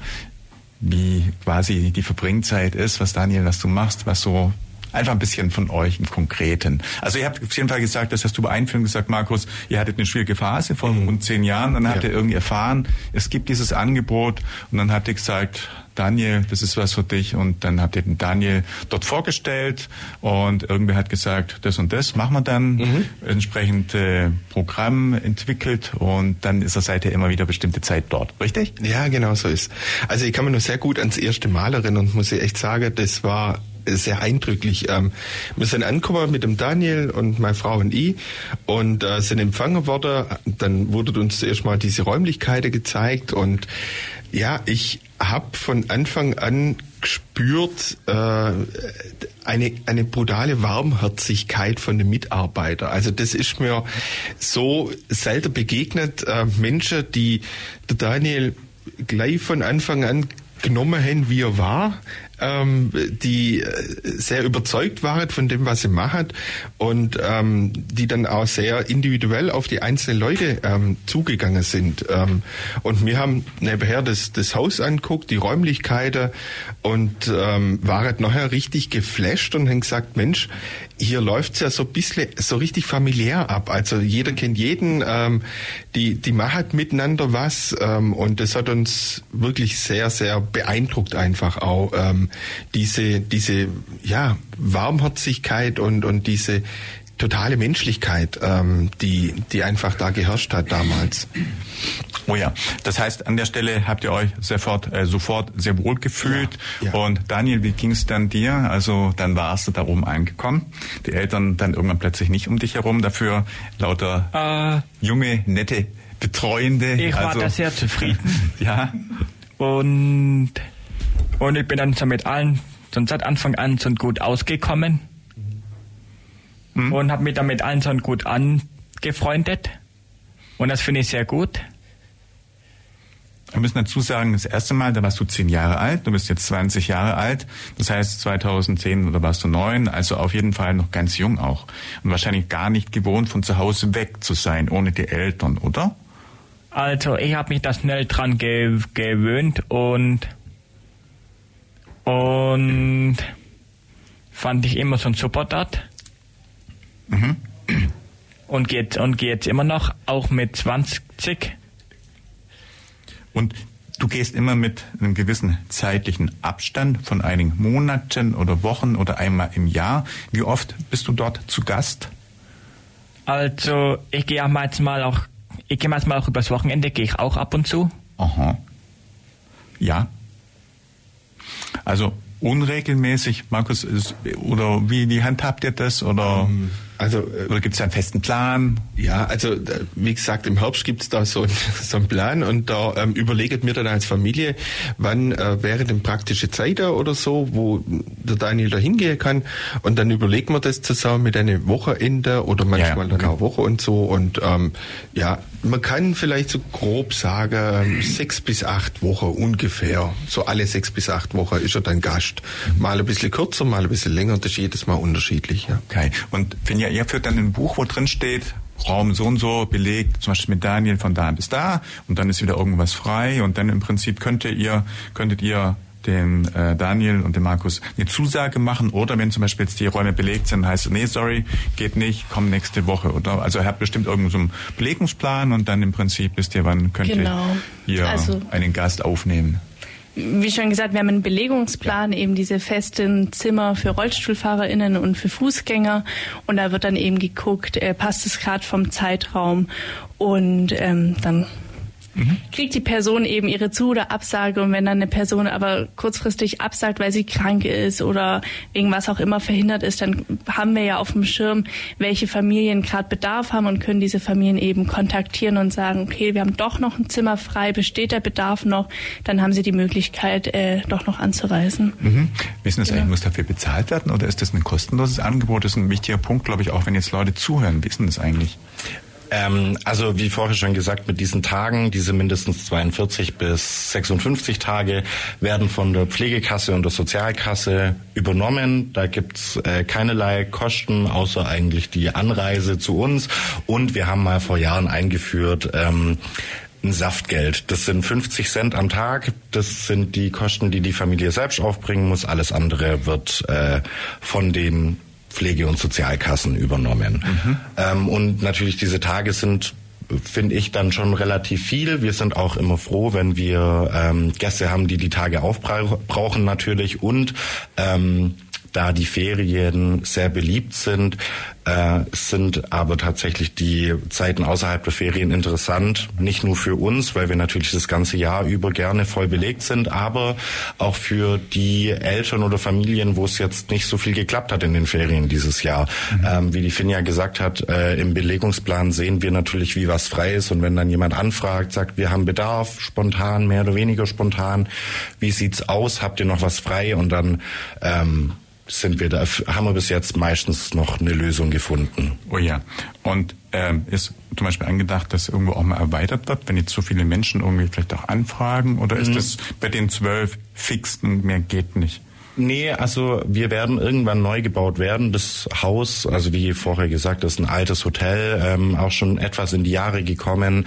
wie quasi die Verbringzeit ist, was Daniel, was du machst, was so einfach ein bisschen von euch im Konkreten. Also ihr habt auf jeden Fall gesagt, das hast du bei Einführung gesagt, Markus, ihr hattet eine schwierige Phase vor mhm. rund zehn Jahren, dann habt ihr irgendwie erfahren, es gibt dieses Angebot und dann habt ihr gesagt, Daniel, das ist was für dich. Und dann habt ihr den Daniel dort vorgestellt und irgendwer hat gesagt, das und das machen wir dann, mhm. entsprechend äh, Programm entwickelt und dann ist er seither immer wieder bestimmte Zeit dort, richtig? Ja, genau so ist. Also ich kann mich nur sehr gut ans erste Mal erinnern und muss ich echt sagen, das war sehr eindrücklich. Ähm, wir sind angekommen mit dem Daniel und meine Frau und ich und äh, sind empfangen worden. Dann wurde uns zuerst mal diese Räumlichkeiten gezeigt und ja, ich habe von Anfang an gespürt äh, eine eine brutale Warmherzigkeit von den Mitarbeitern. Also das ist mir so selten begegnet. Äh, Menschen, die der Daniel gleich von Anfang an genommen haben, wie er war, ähm, die äh, sehr überzeugt waren von dem, was sie machen und ähm, die dann auch sehr individuell auf die einzelnen Leute ähm, zugegangen sind. Ähm, und wir haben nebenher das, das Haus anguckt, die Räumlichkeiten und ähm, waren nachher richtig geflasht und haben gesagt, Mensch, hier läuft's ja so bisschen so richtig familiär ab. Also jeder kennt jeden, ähm, die, die machen miteinander was ähm, und das hat uns wirklich sehr, sehr beeindruckt einfach auch. Ähm, diese, diese ja, Warmherzigkeit und, und diese totale Menschlichkeit, ähm, die, die einfach da geherrscht hat damals. Oh ja, das heißt, an der Stelle habt ihr euch sofort, äh, sofort sehr wohl gefühlt. Ja, ja. Und Daniel, wie ging es dann dir? Also dann warst du da oben angekommen. Die Eltern dann irgendwann plötzlich nicht um dich herum, dafür lauter äh, junge, nette Betreuende. Ich also, war da sehr zufrieden. ja. Und, und ich bin dann so mit allen schon seit Anfang an so gut ausgekommen mhm. und habe mich damit allen so gut angefreundet. Und das finde ich sehr gut. Wir müssen dazu sagen, das erste Mal, da warst du zehn Jahre alt, du bist jetzt 20 Jahre alt. Das heißt, 2010 oder warst du neun, also auf jeden Fall noch ganz jung auch. Und wahrscheinlich gar nicht gewohnt, von zu Hause weg zu sein, ohne die Eltern, oder? Also, ich habe mich da schnell dran ge gewöhnt und, und fand ich immer so ein super dort. Mhm. Und geht, und geht immer noch, auch mit 20. Und du gehst immer mit einem gewissen zeitlichen Abstand von einigen Monaten oder Wochen oder einmal im Jahr. Wie oft bist du dort zu Gast? Also, ich gehe manchmal auch, ich gehe manchmal auch übers Wochenende, gehe ich auch ab und zu. Aha. Ja. Also unregelmäßig, Markus, ist, oder wie, wie handhabt ihr das? Oder? Um ähm, also, äh, Oder gibt es einen festen Plan? Ja, also wie gesagt, im Herbst gibt es da so, so einen Plan und da ähm, überlegt mir dann als Familie, wann äh, wäre denn praktische Zeit da oder so, wo der Daniel da hingehen kann. Und dann überlegt man das zusammen mit einem Wochenende oder manchmal ja, okay. dann auch Woche und so. Und ähm, ja, man kann vielleicht so grob sagen, sechs bis acht Wochen ungefähr. So alle sechs bis acht Wochen ist er dann Gast. Mal ein bisschen kürzer, mal ein bisschen länger. Das ist jedes Mal unterschiedlich. Ja. Okay. Und wenn ihr ihr führt dann ein Buch, wo drin steht, Raum so und so belegt, zum Beispiel mit Daniel von da bis da und dann ist wieder irgendwas frei und dann im Prinzip könntet ihr, könntet ihr dem äh, Daniel und dem Markus eine Zusage machen oder wenn zum Beispiel jetzt die Räume belegt sind, heißt es, nee, sorry, geht nicht, komm nächste Woche. Oder also er hat bestimmt irgendeinen so einen Belegungsplan und dann im Prinzip wisst ihr, wann könnt genau. ihr also, einen Gast aufnehmen wie schon gesagt, wir haben einen Belegungsplan, eben diese festen Zimmer für RollstuhlfahrerInnen und für Fußgänger. Und da wird dann eben geguckt, äh, passt es gerade vom Zeitraum. Und ähm, dann mhm. kriegt die Person eben ihre Zu- oder Absage und wenn dann eine Person aber kurzfristig absagt, weil sie krank ist oder wegen was auch immer verhindert ist, dann haben wir ja auf dem Schirm, welche Familien gerade Bedarf haben und können diese Familien eben kontaktieren und sagen, okay, wir haben doch noch ein Zimmer frei, besteht der Bedarf noch, dann haben sie die Möglichkeit, äh, doch noch anzureisen. Mhm. Wissen Sie genau. eigentlich, muss dafür bezahlt werden oder ist das ein kostenloses Angebot? Das ist ein wichtiger Punkt, glaube ich, auch wenn jetzt Leute zuhören. Wissen das eigentlich? Ähm, also wie vorher schon gesagt, mit diesen Tagen, diese mindestens 42 bis 56 Tage, werden von der Pflegekasse und der Sozialkasse übernommen. Da gibt's äh, keinerlei Kosten, außer eigentlich die Anreise zu uns. Und wir haben mal vor Jahren eingeführt, ähm, ein Saftgeld. Das sind 50 Cent am Tag. Das sind die Kosten, die die Familie selbst aufbringen muss. Alles andere wird äh, von den Pflege- und Sozialkassen übernommen. Mhm. Ähm, und natürlich diese Tage sind finde ich dann schon relativ viel. Wir sind auch immer froh, wenn wir ähm, Gäste haben, die die Tage aufbrauchen natürlich und ähm, da die Ferien sehr beliebt sind, äh, sind aber tatsächlich die Zeiten außerhalb der Ferien interessant. Nicht nur für uns, weil wir natürlich das ganze Jahr über gerne voll belegt sind, aber auch für die Eltern oder Familien, wo es jetzt nicht so viel geklappt hat in den Ferien dieses Jahr. Mhm. Ähm, wie die Finja gesagt hat, äh, im Belegungsplan sehen wir natürlich, wie was frei ist. Und wenn dann jemand anfragt, sagt, wir haben Bedarf, spontan, mehr oder weniger spontan, wie sieht's aus? Habt ihr noch was frei? Und dann ähm, sind wir da, haben wir bis jetzt meistens noch eine Lösung gefunden. Oh ja. Und ähm, ist zum Beispiel angedacht, dass irgendwo auch mal erweitert wird, wenn jetzt so viele Menschen irgendwie vielleicht auch anfragen? Oder ist mhm. das bei den zwölf fixen, mehr geht nicht? Nee, also wir werden irgendwann neu gebaut werden. Das Haus, also wie vorher gesagt, ist ein altes Hotel, ähm, auch schon etwas in die Jahre gekommen.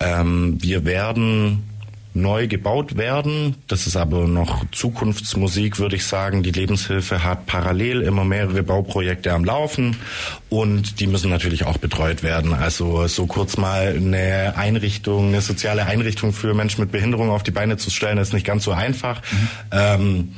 Ähm, wir werden neu gebaut werden. Das ist aber noch Zukunftsmusik, würde ich sagen. Die Lebenshilfe hat parallel immer mehrere Bauprojekte am Laufen und die müssen natürlich auch betreut werden. Also so kurz mal eine Einrichtung, eine soziale Einrichtung für Menschen mit Behinderung auf die Beine zu stellen, ist nicht ganz so einfach. Mhm. Ähm,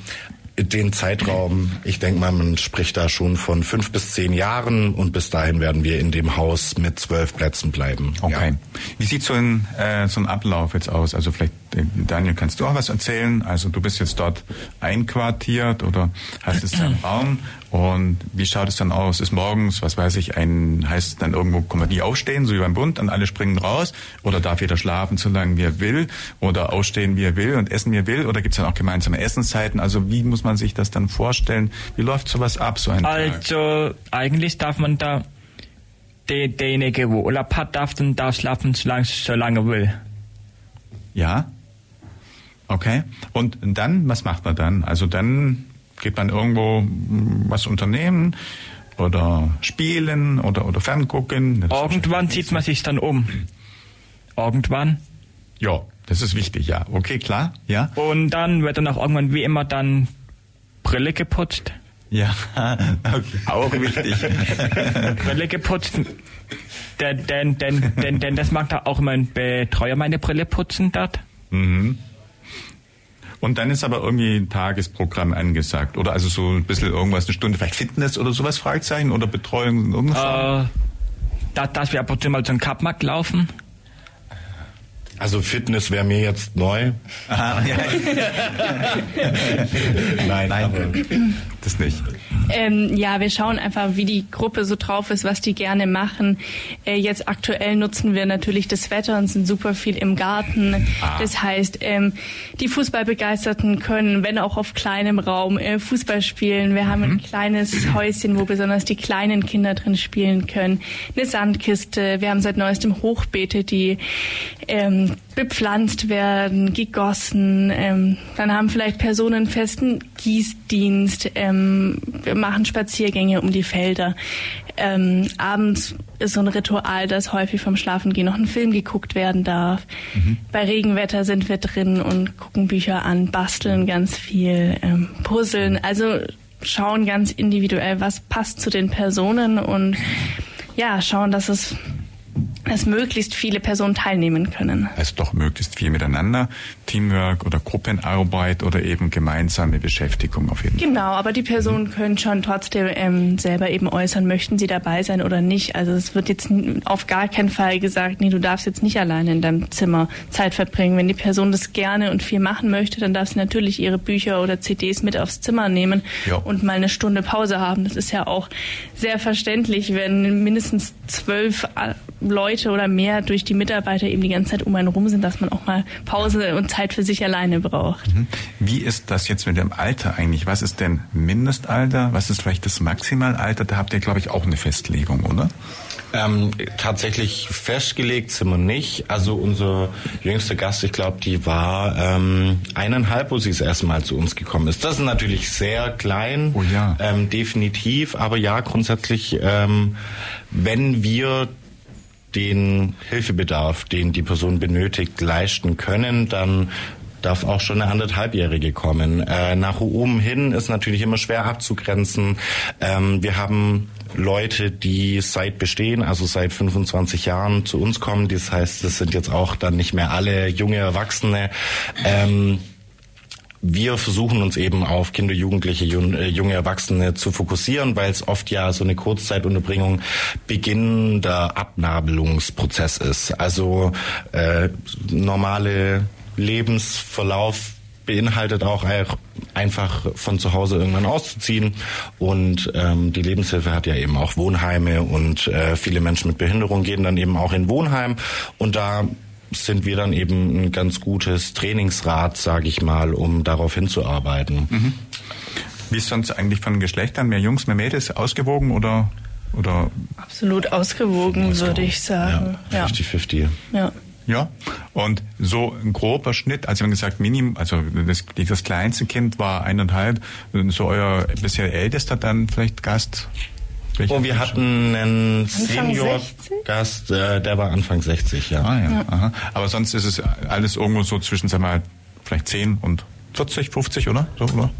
den Zeitraum, ich denke mal, man spricht da schon von fünf bis zehn Jahren und bis dahin werden wir in dem Haus mit zwölf Plätzen bleiben. Okay. Ja. Wie sieht so ein, äh, so ein Ablauf jetzt aus? Also vielleicht, äh, Daniel, kannst du auch was erzählen? Also du bist jetzt dort einquartiert oder hast jetzt deinen Raum und wie schaut es dann aus? Ist morgens, was weiß ich, ein, heißt dann irgendwo, kann man nie aufstehen, so wie beim Bund, dann alle springen raus? Oder darf jeder schlafen, so lange wie er will? Oder ausstehen, wie er will und essen, wie er will? Oder gibt es dann auch gemeinsame Essenszeiten? Also wie muss man sich das dann vorstellen? Wie läuft sowas ab, so ein Also, Tag? eigentlich darf man da, der, derjenige, wo Urlaub hat, darf dann da schlafen, so lange, so lange will. Ja? Okay. Und dann, was macht man dann? Also dann Geht man irgendwo hm, was unternehmen oder spielen oder, oder ferngucken? Irgendwann zieht man sich dann um. Irgendwann. Ja, das ist wichtig, ja. Okay, klar, ja. Und dann wird dann auch irgendwann wie immer dann Brille geputzt. Ja, okay. auch wichtig. Brille geputzt. Denn, denn, denn, denn, denn das mag da auch mein Betreuer meine Brille putzen dort. Mhm. Und dann ist aber irgendwie ein Tagesprogramm angesagt. Oder also so ein bisschen irgendwas, eine Stunde, vielleicht Fitness oder sowas, Fragezeichen, oder Betreuung, irgendwas? Äh, da, dass wir ab und zu mal zum Kapmarkt laufen. Also Fitness wäre mir jetzt neu. Aha, ja. Nein, Nein das nicht. Ähm, ja, wir schauen einfach, wie die Gruppe so drauf ist, was die gerne machen. Äh, jetzt aktuell nutzen wir natürlich das Wetter und sind super viel im Garten. Ah. Das heißt, ähm, die Fußballbegeisterten können, wenn auch auf kleinem Raum, äh, Fußball spielen. Wir haben mhm. ein kleines Häuschen, wo besonders die kleinen Kinder drin spielen können. Eine Sandkiste. Wir haben seit neuestem Hochbeete, die ähm, bepflanzt werden, gegossen. Ähm, dann haben vielleicht Personen festen Gießdienst. Ähm, wir machen Spaziergänge um die Felder. Ähm, abends ist so ein Ritual, dass häufig vom Schlafengehen noch ein Film geguckt werden darf. Mhm. Bei Regenwetter sind wir drin und gucken Bücher an, basteln ganz viel, ähm, puzzeln. Also schauen ganz individuell, was passt zu den Personen und ja, schauen, dass es dass möglichst viele Personen teilnehmen können. Also doch möglichst viel miteinander, Teamwork oder Gruppenarbeit oder eben gemeinsame Beschäftigung auf jeden Fall. Genau, aber die Personen können schon trotzdem ähm, selber eben äußern, möchten sie dabei sein oder nicht. Also es wird jetzt auf gar keinen Fall gesagt, nee, du darfst jetzt nicht alleine in deinem Zimmer Zeit verbringen. Wenn die Person das gerne und viel machen möchte, dann darf sie natürlich ihre Bücher oder CDs mit aufs Zimmer nehmen ja. und mal eine Stunde Pause haben. Das ist ja auch sehr verständlich, wenn mindestens zwölf äh, Leute oder mehr durch die Mitarbeiter eben die ganze Zeit um einen rum sind, dass man auch mal Pause und Zeit für sich alleine braucht. Mhm. Wie ist das jetzt mit dem Alter eigentlich? Was ist denn Mindestalter? Was ist vielleicht das Maximalalter? Da habt ihr, glaube ich, auch eine Festlegung, oder? Ähm, tatsächlich festgelegt sind wir nicht. Also unser jüngster Gast, ich glaube, die war ähm, eineinhalb, wo sie das erste Mal zu uns gekommen ist. Das ist natürlich sehr klein, oh ja. ähm, definitiv. Aber ja, grundsätzlich, ähm, wenn wir den Hilfebedarf, den die Person benötigt, leisten können, dann darf auch schon eine anderthalbjährige kommen. Äh, nach oben hin ist natürlich immer schwer abzugrenzen. Ähm, wir haben Leute, die seit Bestehen, also seit 25 Jahren zu uns kommen. Das heißt, das sind jetzt auch dann nicht mehr alle junge Erwachsene. Ähm, wir versuchen uns eben auf Kinder, Jugendliche, äh, junge Erwachsene zu fokussieren, weil es oft ja so eine Kurzzeitunterbringung beginnender Abnabelungsprozess ist. Also äh, normale Lebensverlauf beinhaltet auch einfach von zu Hause irgendwann auszuziehen. Und ähm, die Lebenshilfe hat ja eben auch Wohnheime und äh, viele Menschen mit Behinderung gehen dann eben auch in Wohnheim. Und da sind wir dann eben ein ganz gutes Trainingsrad, sage ich mal, um darauf hinzuarbeiten. Mhm. Wie ist sonst eigentlich von Geschlechtern? Mehr Jungs, mehr Mädels ausgewogen oder? oder? Absolut ausgewogen, ausgewogen. würde ich sagen. Ja, 50-50. Ja. ja. Und so ein grober Schnitt, also wir haben gesagt, Minim, also das, das kleinste Kind war eineinhalb, so euer bisher ältester dann vielleicht Gast? Welcher oh, wir hatten einen Senior-Gast, äh, der war Anfang 60, ja. Ah, ja. ja. Aha. Aber sonst ist es alles irgendwo so zwischen, sagen wir mal, vielleicht 10 und 40, 50, oder? So, oder?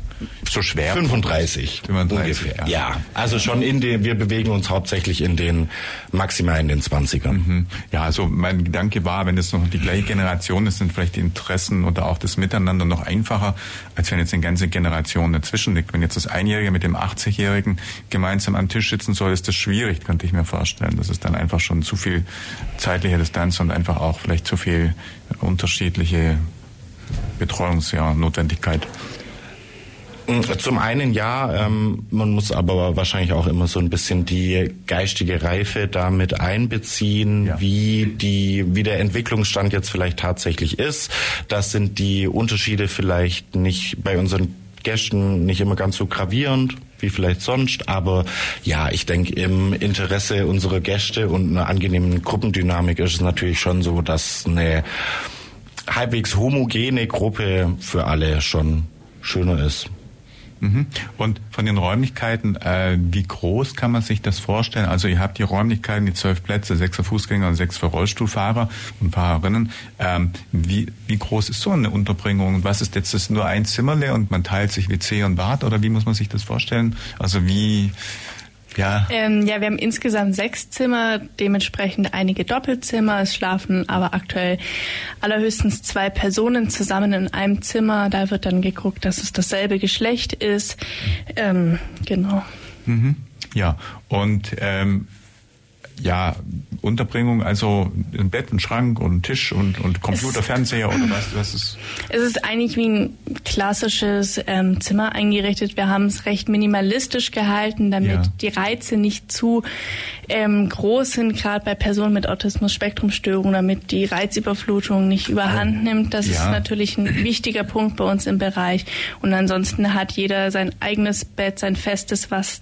So schwer? 35. 35 ungefähr. Ja, also schon in den, wir bewegen uns hauptsächlich in den, maximal in den 20ern. Mhm. Ja, also mein Gedanke war, wenn es noch die gleiche Generation ist, sind vielleicht die Interessen oder auch das Miteinander noch einfacher, als wenn jetzt eine ganze Generation dazwischen liegt. Wenn jetzt das Einjährige mit dem 80-Jährigen gemeinsam am Tisch sitzen soll, ist das schwierig, könnte ich mir vorstellen. Das ist dann einfach schon zu viel zeitliche Distanz und einfach auch vielleicht zu viel unterschiedliche Betreuungsnotwendigkeit. Zum einen ja, ähm, man muss aber wahrscheinlich auch immer so ein bisschen die geistige Reife damit einbeziehen, ja. wie die, wie der Entwicklungsstand jetzt vielleicht tatsächlich ist. Das sind die Unterschiede vielleicht nicht bei unseren Gästen nicht immer ganz so gravierend wie vielleicht sonst, aber ja, ich denke im Interesse unserer Gäste und einer angenehmen Gruppendynamik ist es natürlich schon so, dass eine halbwegs homogene Gruppe für alle schon schöner ist. Mhm. Und von den Räumlichkeiten, äh, wie groß kann man sich das vorstellen? Also ihr habt die Räumlichkeiten, die zwölf Plätze, sechs für Fußgänger und sechs für Rollstuhlfahrer und Fahrerinnen. Ähm, wie, wie groß ist so eine Unterbringung? Was ist jetzt das nur ein Zimmerle und man teilt sich WC und Bad oder wie muss man sich das vorstellen? Also wie ja. Ähm, ja, wir haben insgesamt sechs Zimmer, dementsprechend einige Doppelzimmer. Es schlafen aber aktuell allerhöchstens zwei Personen zusammen in einem Zimmer. Da wird dann geguckt, dass es dasselbe Geschlecht ist. Ähm, genau. Mhm. Ja, und ähm, ja, Unterbringung, also ein Bett, ein Schrank und ein Tisch und, und Computer, es, Fernseher oder was, was ist? Es ist eigentlich wie ein klassisches ähm, Zimmer eingerichtet. Wir haben es recht minimalistisch gehalten, damit ja. die Reize nicht zu ähm, groß sind, gerade bei Personen mit Autismus-Spektrumstörung, damit die Reizüberflutung nicht überhand nimmt. Das ja. ist natürlich ein wichtiger Punkt bei uns im Bereich. Und ansonsten hat jeder sein eigenes Bett, sein festes, was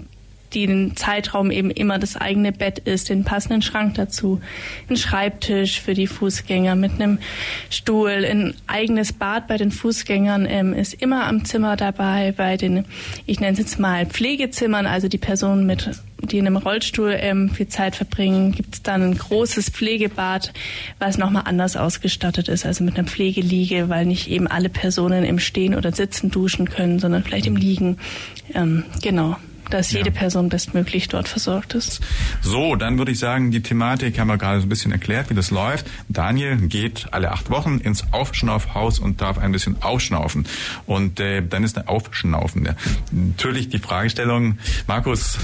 den Zeitraum eben immer das eigene Bett ist, den passenden Schrank dazu, ein Schreibtisch für die Fußgänger mit einem Stuhl, ein eigenes Bad bei den Fußgängern ähm, ist immer am Zimmer dabei. Bei den, ich nenne es jetzt mal Pflegezimmern, also die Personen mit die in einem Rollstuhl ähm, viel Zeit verbringen, gibt es dann ein großes Pflegebad, was nochmal anders ausgestattet ist, also mit einer Pflegeliege, weil nicht eben alle Personen im Stehen oder Sitzen duschen können, sondern vielleicht im Liegen. Ähm, genau dass jede ja. Person bestmöglich dort versorgt ist. So, dann würde ich sagen, die Thematik haben wir gerade so ein bisschen erklärt, wie das läuft. Daniel geht alle acht Wochen ins Aufschnaufhaus und darf ein bisschen aufschnaufen. Und äh, dann ist der Aufschnaufen. Ja. Natürlich die Fragestellung, Markus,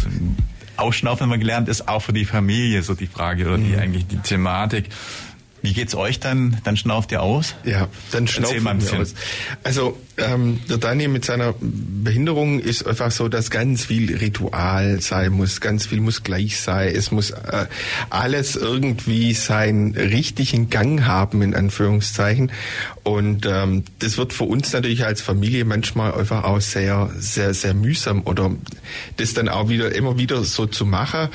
Ausschnaufen haben wir gelernt, ist auch für die Familie so die Frage oder die mhm. eigentlich die Thematik. Wie geht's euch dann? Dann schnauft ihr aus? Ja, dann schnaufen wir aus. Also ähm, der Daniel mit seiner Behinderung ist einfach so, dass ganz viel Ritual sein muss, ganz viel muss gleich sein. Es muss äh, alles irgendwie seinen richtigen Gang haben, in Anführungszeichen. Und ähm, das wird für uns natürlich als Familie manchmal einfach auch sehr, sehr, sehr mühsam oder das dann auch wieder immer wieder so zu machen.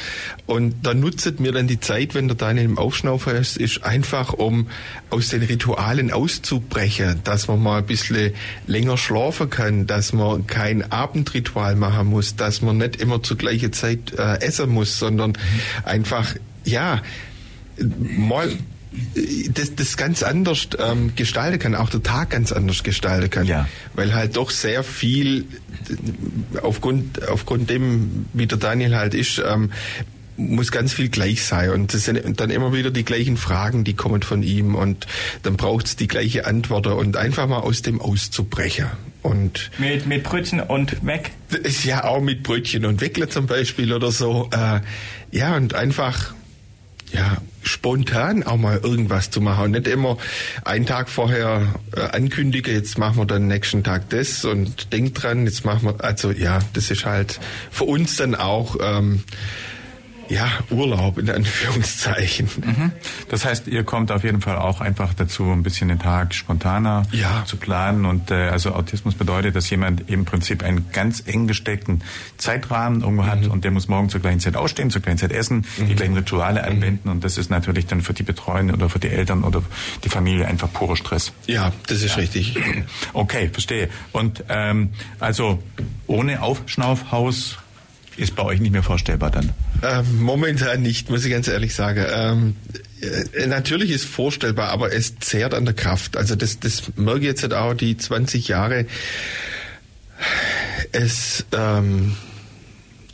Und da nutzt mir dann die Zeit, wenn der Daniel im Aufschnaufer ist, ist einfach, um aus den Ritualen auszubrechen, dass man mal ein bisschen länger schlafen kann, dass man kein Abendritual machen muss, dass man nicht immer zur gleichen Zeit äh, essen muss, sondern mhm. einfach, ja, mal das, das ganz anders ähm, gestalten kann, auch der Tag ganz anders gestalten kann. Ja. Weil halt doch sehr viel aufgrund, aufgrund dem, wie der Daniel halt ist, ähm, muss ganz viel gleich sein und das sind dann immer wieder die gleichen Fragen, die kommen von ihm und dann braucht es die gleiche Antwort und einfach mal aus dem auszubrechen. Und mit, mit Brötchen und weg? Ist ja auch mit Brötchen und Weckle zum Beispiel oder so. Äh, ja, und einfach ja, spontan auch mal irgendwas zu machen und nicht immer einen Tag vorher äh, ankündige, jetzt machen wir dann nächsten Tag das und denk dran, jetzt machen wir, also ja, das ist halt für uns dann auch ähm, ja, Urlaub in Anführungszeichen. Mhm. Das heißt, ihr kommt auf jeden Fall auch einfach dazu, ein bisschen den Tag spontaner ja. zu planen. Und äh, also Autismus bedeutet, dass jemand im Prinzip einen ganz eng gesteckten Zeitrahmen irgendwo mhm. hat und der muss morgen zur gleichen Zeit ausstehen, zur gleichen Zeit essen, mhm. die gleichen Rituale mhm. anwenden. Und das ist natürlich dann für die Betreuenden oder für die Eltern oder die Familie einfach purer Stress. Ja, das ist ja. richtig. Okay, verstehe. Und ähm, also ohne Aufschnaufhaus ist bei euch nicht mehr vorstellbar dann? Ähm, momentan nicht, muss ich ganz ehrlich sagen. Ähm, äh, natürlich ist vorstellbar, aber es zehrt an der Kraft. Also das, das merke ich jetzt auch die 20 Jahre. Es, ähm,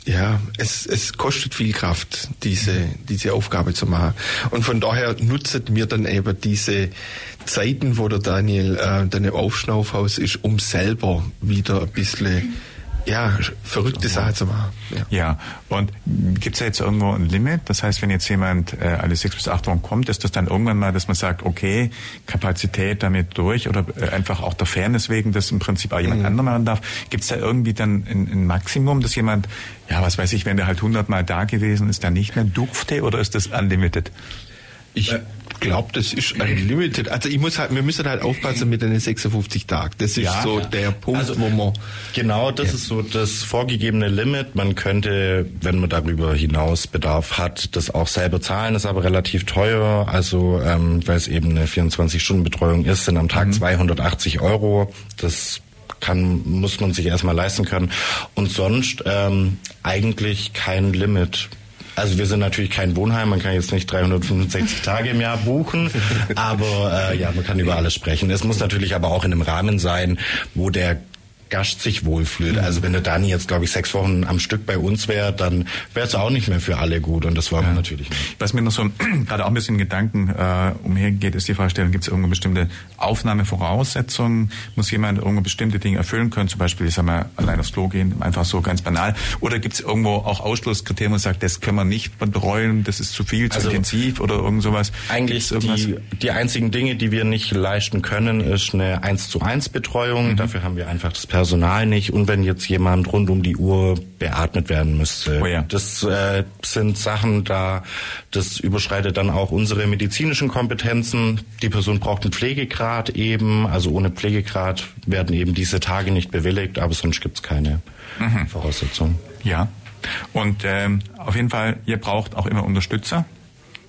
ja, es, es kostet viel Kraft, diese, diese Aufgabe zu machen. Und von daher nutzt mir dann eben diese Zeiten, wo der Daniel äh, dann im Aufschnaufhaus ist, um selber wieder ein bisschen ja, verrückte Sache zu machen. Ja, ja. und gibt es jetzt irgendwo ein Limit? Das heißt, wenn jetzt jemand äh, alle sechs bis acht Wochen kommt, ist das dann irgendwann mal, dass man sagt, okay, Kapazität damit durch oder äh, einfach auch der Fairness wegen, dass im Prinzip auch jemand mhm. anderer machen darf. Gibt es da irgendwie dann ein, ein Maximum, dass jemand, ja, was weiß ich, wenn der halt hundertmal da gewesen ist, dann nicht mehr durfte oder ist das unlimited? Ich glaube, das ist ein Limited. Also ich muss halt, wir müssen halt aufpassen mit den 56 Tagen. Das ist ja, so der Punkt, also, wo man. Genau, das ja. ist so das vorgegebene Limit. Man könnte, wenn man darüber hinaus Bedarf hat, das auch selber zahlen, ist aber relativ teuer. Also ähm, weil es eben eine 24-Stunden-Betreuung ist, sind am Tag mhm. 280 Euro. Das kann, muss man sich erstmal leisten können. Und sonst ähm, eigentlich kein Limit. Also wir sind natürlich kein Wohnheim, man kann jetzt nicht 365 Tage im Jahr buchen, aber äh, ja, man kann über alles sprechen. Es muss natürlich aber auch in einem Rahmen sein, wo der Gast sich wohlfühlt. Mhm. Also wenn der Dani jetzt, glaube ich, sechs Wochen am Stück bei uns wäre, dann wäre es auch nicht mehr für alle gut und das wollen ja. wir natürlich nicht. Was mir noch so gerade auch ein bisschen Gedanken äh, umhergeht, ist die Fragestellung, gibt es irgendwo bestimmte Aufnahmevoraussetzungen? Muss jemand irgendwo bestimmte Dinge erfüllen können? Zum Beispiel, ich sag mal, allein aufs Klo gehen, einfach so ganz banal. Oder gibt es irgendwo auch Ausschlusskriterien, wo man sagt, das können wir nicht betreuen, das ist zu viel, zu also intensiv oder irgend sowas? Eigentlich die, die einzigen Dinge, die wir nicht leisten können, ist eine 1 zu 1 Betreuung. Mhm. Dafür haben wir einfach das Personal Personal nicht und wenn jetzt jemand rund um die Uhr beatmet werden müsste. Oh ja. Das äh, sind Sachen, da das überschreitet dann auch unsere medizinischen Kompetenzen. Die Person braucht einen Pflegegrad eben, also ohne Pflegegrad werden eben diese Tage nicht bewilligt, aber sonst gibt es keine mhm. Voraussetzungen. Ja. Und ähm, auf jeden Fall, ihr braucht auch immer Unterstützer.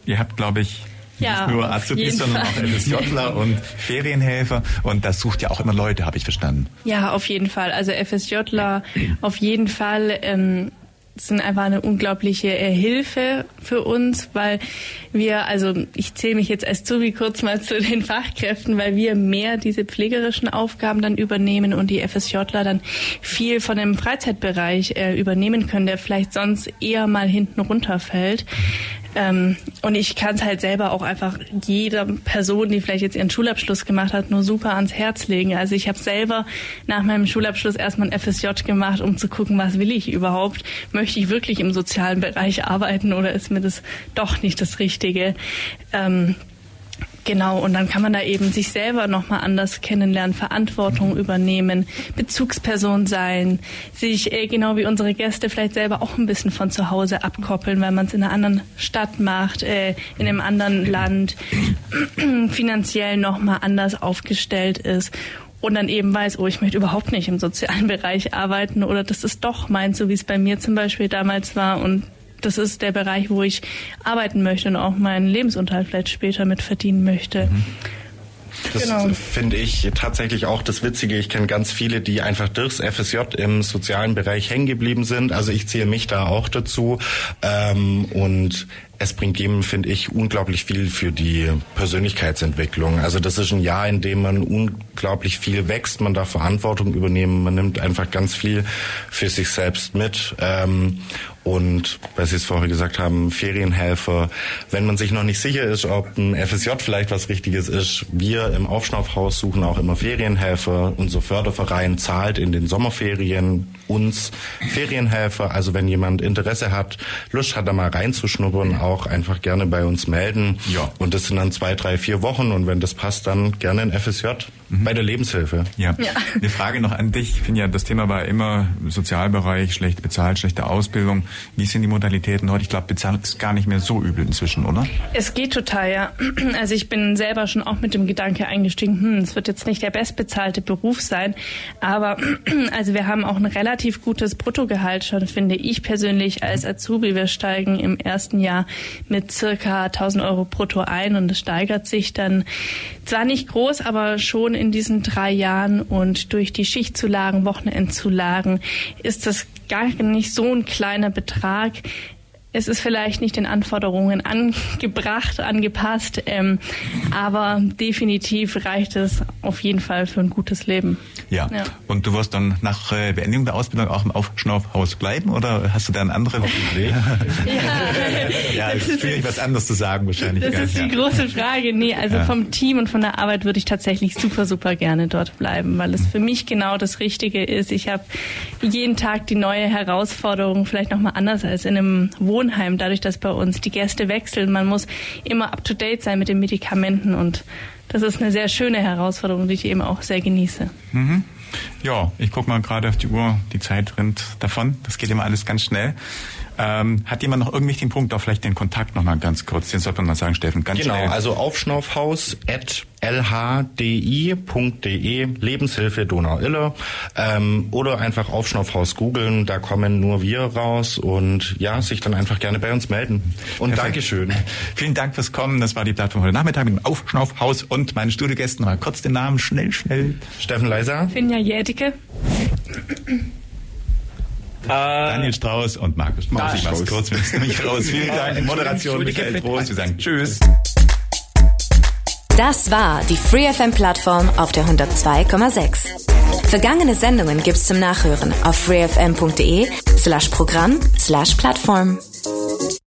Ihr habt, glaube ich, ja, nicht nur Azubis, sondern auch FSJler und Ferienhelfer. Und das sucht ja auch immer Leute, habe ich verstanden. Ja, auf jeden Fall. Also FSJler auf jeden Fall. Ähm, sind einfach eine unglaubliche äh, Hilfe für uns, weil wir, also ich zähle mich jetzt als Zubi kurz mal zu den Fachkräften, weil wir mehr diese pflegerischen Aufgaben dann übernehmen und die FSJler dann viel von dem Freizeitbereich äh, übernehmen können, der vielleicht sonst eher mal hinten runterfällt. Ähm, und ich kann es halt selber auch einfach jeder Person, die vielleicht jetzt ihren Schulabschluss gemacht hat, nur super ans Herz legen. Also ich habe selber nach meinem Schulabschluss erstmal ein FSJ gemacht, um zu gucken, was will ich überhaupt? Möchte ich wirklich im sozialen Bereich arbeiten oder ist mir das doch nicht das Richtige? Ähm, Genau, und dann kann man da eben sich selber nochmal anders kennenlernen, Verantwortung übernehmen, Bezugsperson sein, sich äh, genau wie unsere Gäste vielleicht selber auch ein bisschen von zu Hause abkoppeln, weil man es in einer anderen Stadt macht, äh, in einem anderen Land, finanziell nochmal anders aufgestellt ist und dann eben weiß, oh, ich möchte überhaupt nicht im sozialen Bereich arbeiten oder das ist doch meins, so wie es bei mir zum Beispiel damals war und das ist der Bereich, wo ich arbeiten möchte und auch meinen Lebensunterhalt vielleicht später mit verdienen möchte. Mhm. Das genau. finde ich tatsächlich auch das Witzige. Ich kenne ganz viele, die einfach durchs FSJ im sozialen Bereich hängen geblieben sind. Also ich ziehe mich da auch dazu. Ähm, und es bringt jedem, finde ich, unglaublich viel für die Persönlichkeitsentwicklung. Also das ist ein Jahr, in dem man unglaublich viel wächst, man darf Verantwortung übernehmen, man nimmt einfach ganz viel für sich selbst mit. Ähm, und, weil Sie es vorher gesagt haben, Ferienhelfer, wenn man sich noch nicht sicher ist, ob ein FSJ vielleicht was Richtiges ist, wir im Aufschnaufhaus suchen auch immer Ferienhelfer. Unser Förderverein zahlt in den Sommerferien uns Ferienhelfer. Also wenn jemand Interesse hat, Lust hat, da mal reinzuschnuppern, auch einfach gerne bei uns melden. Ja. Und das sind dann zwei, drei, vier Wochen und wenn das passt, dann gerne in FSJ mhm. bei der Lebenshilfe. Ja. ja. Eine Frage noch an dich. Ich finde ja, das Thema war immer Sozialbereich, schlecht bezahlt, schlechte Ausbildung. Wie sind die Modalitäten heute? Ich glaube, bezahlt ist gar nicht mehr so übel inzwischen, oder? Es geht total, ja. Also ich bin selber schon auch mit dem Gedanke eingestiegen, hm, es wird jetzt nicht der bestbezahlte Beruf sein, aber also wir haben auch ein relativ gutes Bruttogehalt schon, finde ich persönlich als Azubi. Wir steigen im ersten Jahr mit circa 1000 Euro brutto ein und es steigert sich dann zwar nicht groß, aber schon in diesen drei Jahren und durch die Schichtzulagen, Wochenendzulagen ist das gar nicht so ein kleiner Betrag, es ist vielleicht nicht den Anforderungen angebracht, angepasst, ähm, aber definitiv reicht es auf jeden Fall für ein gutes Leben. Ja. ja. Und du wirst dann nach äh, Beendigung der Ausbildung auch im Aufschnaufhaus bleiben oder hast du da eine andere Idee? ja, ja ist schwierig, was anderes zu sagen wahrscheinlich. Das ist die ja. große Frage. Nee, also ja. vom Team und von der Arbeit würde ich tatsächlich super, super gerne dort bleiben, weil es für mich genau das Richtige ist. Ich habe jeden Tag die neue Herausforderung, vielleicht nochmal anders als in einem Wohn Wohnheim, dadurch, dass bei uns die Gäste wechseln. Man muss immer up to date sein mit den Medikamenten und das ist eine sehr schöne Herausforderung, die ich eben auch sehr genieße. Mhm. Ja, ich gucke mal gerade auf die Uhr, die Zeit rennt davon. Das geht immer alles ganz schnell. Ähm, hat jemand noch irgendwelchen Punkt, auch vielleicht den Kontakt noch mal ganz kurz, den sollte man mal sagen, Steffen, ganz genau, schnell. Genau, also aufschnaufhaus at lhdi.de, Lebenshilfe Donau-Ille, ähm, oder einfach Aufschnaufhaus googeln, da kommen nur wir raus und ja, sich dann einfach gerne bei uns melden. Und Perfekt. Dankeschön. Vielen Dank fürs Kommen, das war die Plattform heute Nachmittag mit dem Aufschnaufhaus und meine Studiogäste, mal kurz den Namen, schnell, schnell. Steffen Leiser. Finja Jädicke. Daniel Strauß und Markus Strauß. Ich mach's kurz, wir müssen nämlich raus. Vielen Dank. Moderation Michael Trost. Wir sagen Tschüss. Das war die FreeFM-Plattform auf der 102,6. Vergangene Sendungen gibt's zum Nachhören auf freefm.de slash Programm slash Plattform.